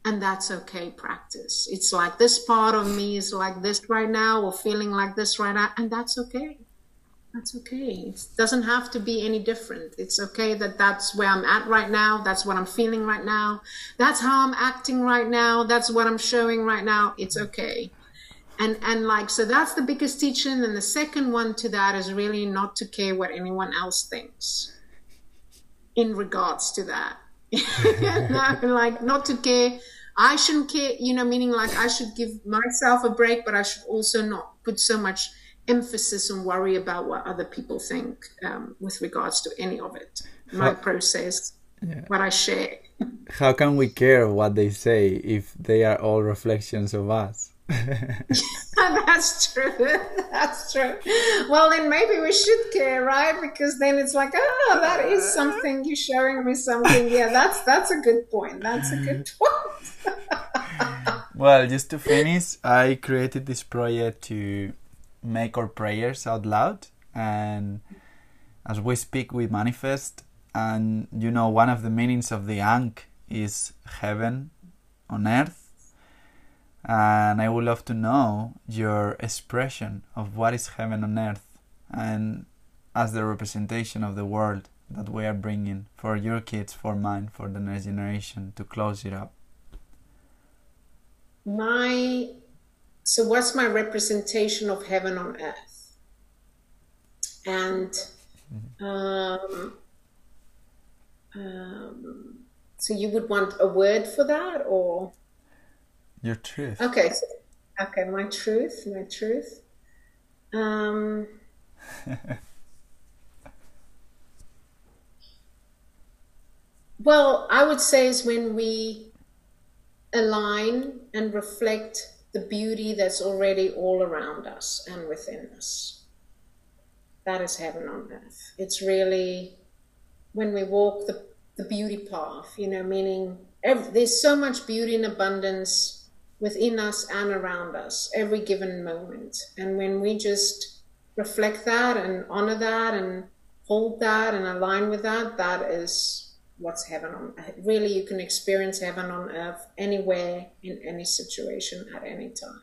and that's okay practice. It's like this part of me is like this right now, or feeling like this right now, and that's okay that's okay. It doesn't have to be any different. It's okay that that's where I'm at right now. That's what I'm feeling right now. That's how I'm acting right now. That's what I'm showing right now. It's okay. And and like so that's the biggest teaching and the second one to that is really not to care what anyone else thinks in regards to that. no, like not to care I shouldn't care, you know, meaning like I should give myself a break, but I should also not put so much emphasis and worry about what other people think um, with regards to any of it. My How, process, yeah. what I share. How can we care what they say if they are all reflections of us? That's true. That's true. Well, then maybe we should care, right? Because then it's like, oh, that is something. You're showing me something. Yeah, that's that's a good point. That's a good point. well, just to finish, I created this project to make our prayers out loud and as we speak we manifest and you know one of the meanings of the ankh is heaven on earth and i would love to know your expression of what is heaven on earth and as the representation of the world that we are bringing for your kids for mine for the next generation to close it up. My so what's my representation of heaven on earth? And um, um, so you would want a word for that or your truth okay so, okay my truth my truth um, well i would say is when we align and reflect the beauty that's already all around us and within us. That is heaven on earth. It's really when we walk the, the beauty path, you know, meaning every, there's so much beauty and abundance within us and around us every given moment. And when we just reflect that and honor that and hold that and align with that, that is what's heaven on really you can experience heaven on earth anywhere in any situation at any time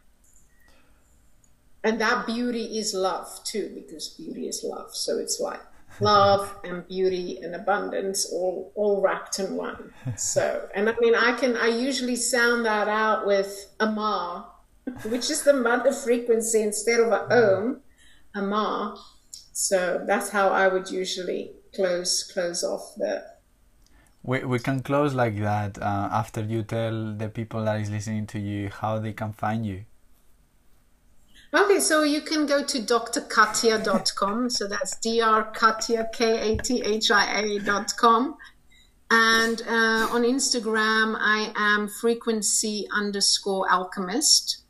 and that beauty is love too because beauty is love so it's like love and beauty and abundance all all wrapped in one so and i mean i can i usually sound that out with ama which is the mother frequency instead of a om ama so that's how i would usually close close off the we, we can close like that uh, after you tell the people that is listening to you how they can find you. Okay, so you can go to drkathia.com. so that's drkathia, K-A-T-H-I-A.com. And uh, on Instagram, I am frequency underscore alchemist.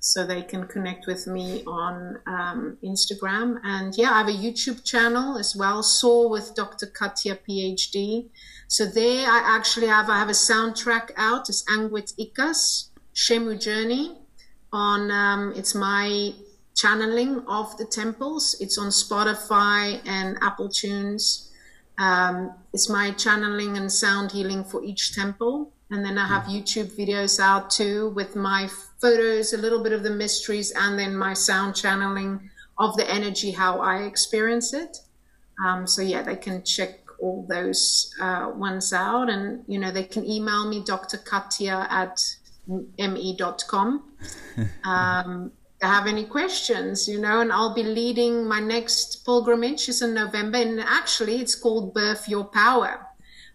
So they can connect with me on um, Instagram. And yeah, I have a YouTube channel as well, Soar with Dr. Kathia, PhD. So there I actually have I have a soundtrack out. It's Anguit Ikas, Shemu Journey. On um, it's my channeling of the temples. It's on Spotify and Apple Tunes. Um, it's my channeling and sound healing for each temple. And then I have mm. YouTube videos out too with my photos, a little bit of the mysteries, and then my sound channeling of the energy, how I experience it. Um, so yeah, they can check all those uh, ones out. And, you know, they can email me, Dr. Kathia at me.com. Um, have any questions, you know, and I'll be leading my next pilgrimage is in November. And actually, it's called Birth Your Power.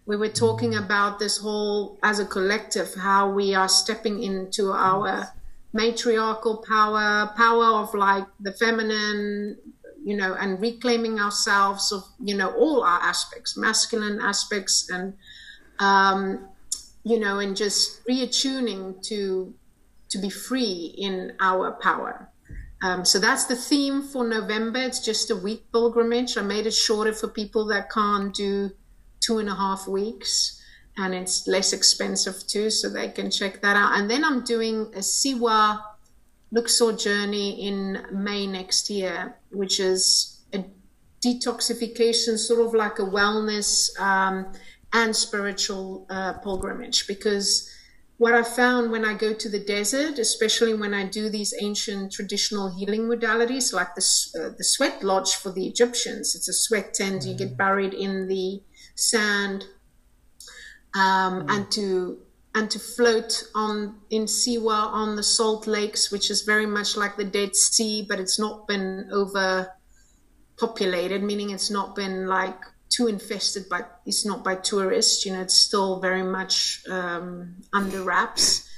We were talking about this whole, as a collective, how we are stepping into our matriarchal power, power of like the feminine, you know, and reclaiming ourselves of, you know, all our aspects, masculine aspects, and, um, you know, and just reattuning to to be free in our power. Um, so that's the theme for November. It's just a week pilgrimage. I made it shorter for people that can't do two and a half weeks, and it's less expensive too, so they can check that out. And then I'm doing a Siwa Luxor journey in May next year, which is a detoxification, sort of like a wellness um, and spiritual uh, pilgrimage, because what I found when I go to the desert, especially when I do these ancient traditional healing modalities, like the, uh, the sweat lodge for the Egyptians, it's a sweat tent, mm-hmm. you get mm-hmm. buried in the sand, um, mm-hmm. and to and to float on in Siwa on the salt lakes, which is very much like the Dead Sea, but it's not been overpopulated, meaning it's not been like too infested by it's not by tourists you know it's still very much um, under wraps.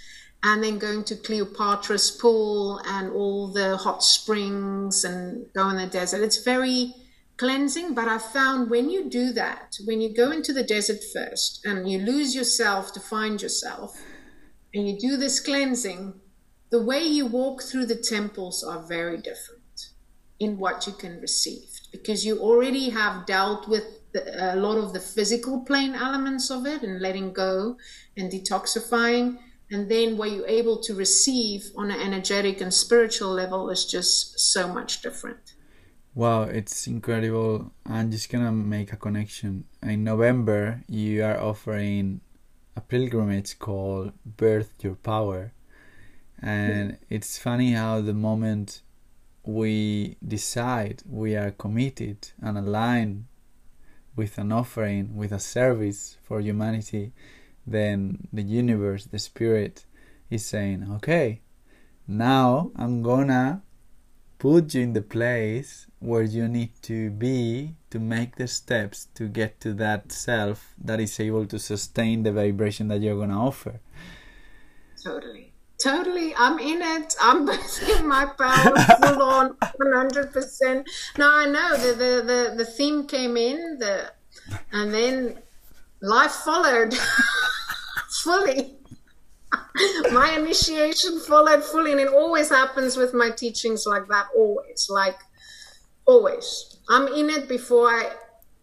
And then going to cleopatra's pool and all the hot springs and go in the desert. It's very cleansing but i found when you do that when you go into the desert first and you lose yourself to find yourself and you do this cleansing the way you walk through the temples are very different in what you can receive. Because you already have dealt with the, a lot of the physical plane elements of it and letting go and detoxifying. And then what you're able to receive on an energetic and spiritual level is just so much different. Wow, it's incredible. I'm just gonna make a connection. In November, you are offering a pilgrimage called Birth Your Power. And it's funny how the moment we decide we are committed and aligned with an offering, with a service for humanity, then the universe, the spirit, is saying, okay, now I'm gonna put you in the place where you need to be to make the steps to get to that self that is able to sustain the vibration that you're gonna offer. Totally. Totally, I'm in it. I'm in my power full on, one hundred percent. No, I know the, the the the theme came in, the and then life followed fully. my initiation followed fully, and it always happens with my teachings like that. Always, like always. I'm in it before I,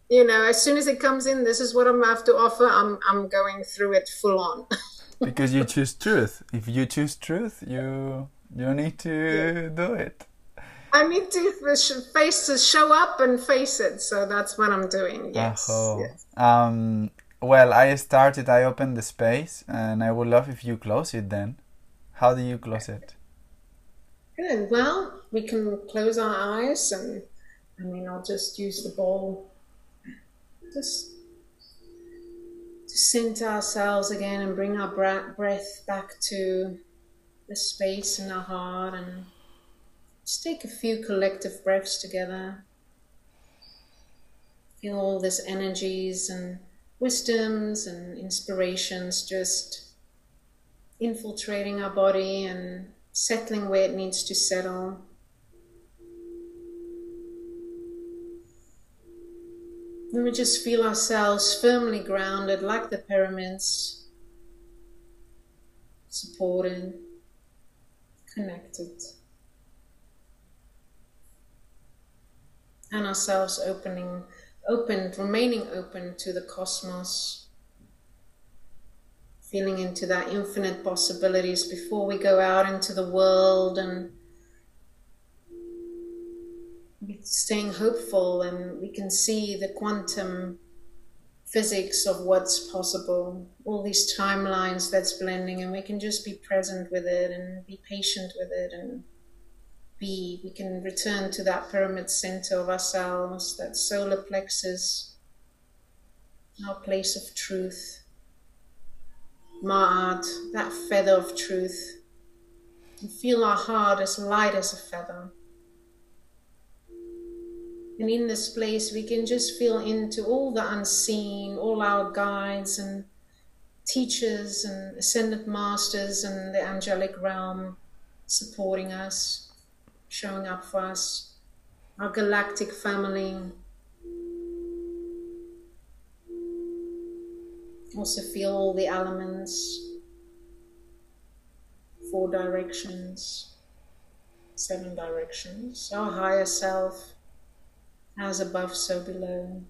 you know, as soon as it comes in, this is what I'm have to offer. I'm I'm going through it full on. because you choose truth. If you choose truth, you you need to do it. I need to face to show up and face it. So that's what I'm doing. Yes. yes. Um, well, I started. I opened the space, and I would love if you close it. Then, how do you close it? Good. Well, we can close our eyes, and I mean, I'll just use the bowl. Just to center ourselves again and bring our breath back to the space in our heart and just take a few collective breaths together. Feel all these energies and wisdoms and inspirations just infiltrating our body and settling where it needs to settle. And we just feel ourselves firmly grounded like the pyramids, supported, connected. And ourselves opening, open, remaining open to the cosmos, feeling into that infinite possibilities before we go out into the world and staying hopeful and we can see the quantum physics of what's possible, all these timelines that's blending, and we can just be present with it and be patient with it and be. We can return to that pyramid center of ourselves, that solar plexus, our place of truth, Ma'at, that feather of truth, and feel our heart as light as a feather and in this place, we can just feel into all the unseen, all our guides and teachers and ascended masters and the angelic realm supporting us, showing up for us, our galactic family. Also, feel all the elements, four directions, seven directions, our higher self, as above, so below.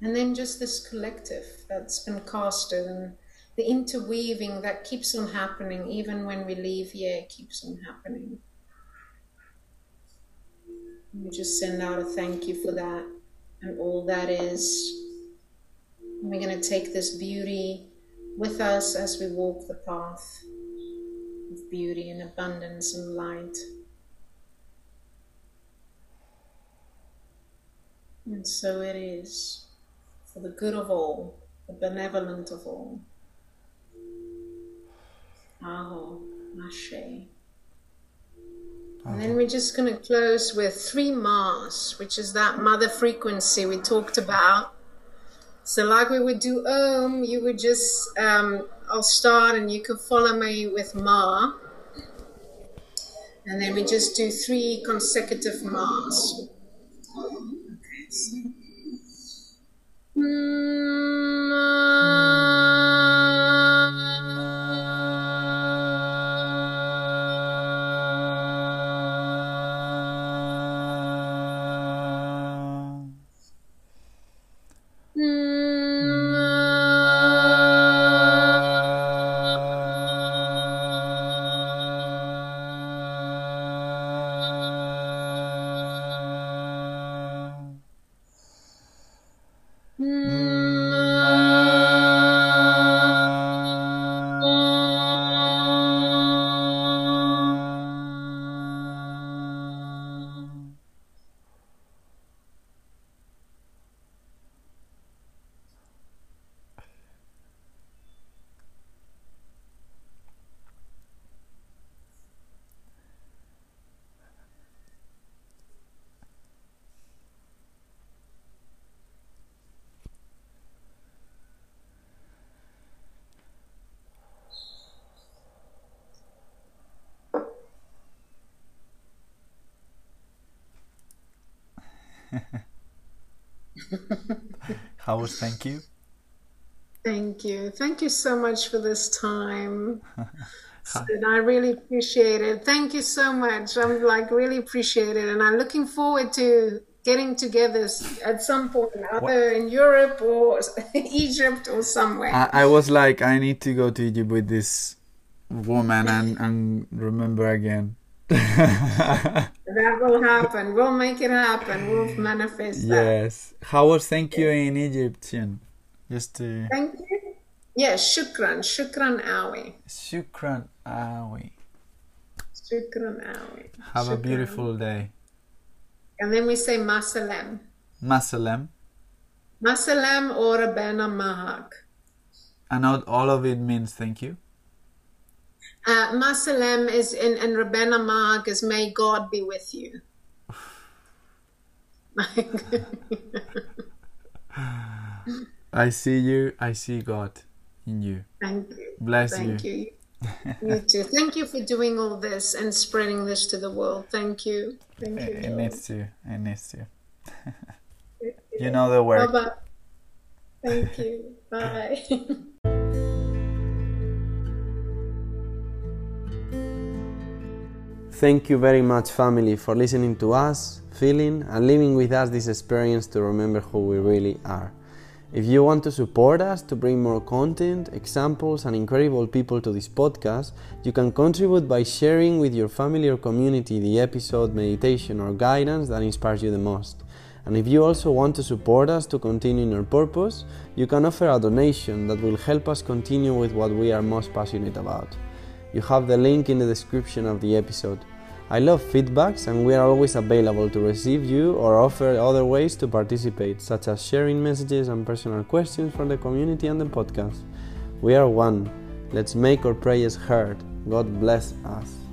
And then just this collective that's been casted and the interweaving that keeps on happening, even when we leave here, it keeps on happening. We just send out a thank you for that and all that is. And we're going to take this beauty with us as we walk the path of beauty and abundance and light. And so it is for the good of all, the benevolent of all. Aho, Ashe. And then we're just going to close with three Mars, which is that mother frequency we talked about. So, like we would do Om, you would just, um, I'll start and you can follow me with Ma. And then we just do three consecutive Mars. Okay, How thank you? Thank you. Thank you so much for this time. and I really appreciate it. Thank you so much. I'm like really appreciate it. And I'm looking forward to getting together at some point, either what? in Europe or Egypt or somewhere. I, I, was like, I need to go to Egypt with this woman and, and remember again. that will happen. We'll make it happen. We'll manifest that. Yes. How was thank you in Egyptian? Just to... Thank you. Yes, shukran. Shukran awi. Shukran awi. Shukran awi. Have shukran. a beautiful day. And then we say masalem. Masalem. Masalem or Rabena Mahak. And all of it means thank you? Uh, Masalem is in, and Rabena Mahak is may God be with you. I see you, I see God in you. Thank you. Bless Thank you. you. you too. Thank you for doing all this and spreading this to the world. Thank you. Thank you. It, it needs to. It needs to. you know the word. Bye-bye. Thank you. Bye. Thank you very much, family, for listening to us, feeling, and living with us this experience to remember who we really are. If you want to support us to bring more content, examples, and incredible people to this podcast, you can contribute by sharing with your family or community the episode, meditation, or guidance that inspires you the most. And if you also want to support us to continue in our purpose, you can offer a donation that will help us continue with what we are most passionate about. You have the link in the description of the episode. I love feedbacks and we are always available to receive you or offer other ways to participate, such as sharing messages and personal questions from the community and the podcast. We are one. Let's make our prayers heard. God bless us.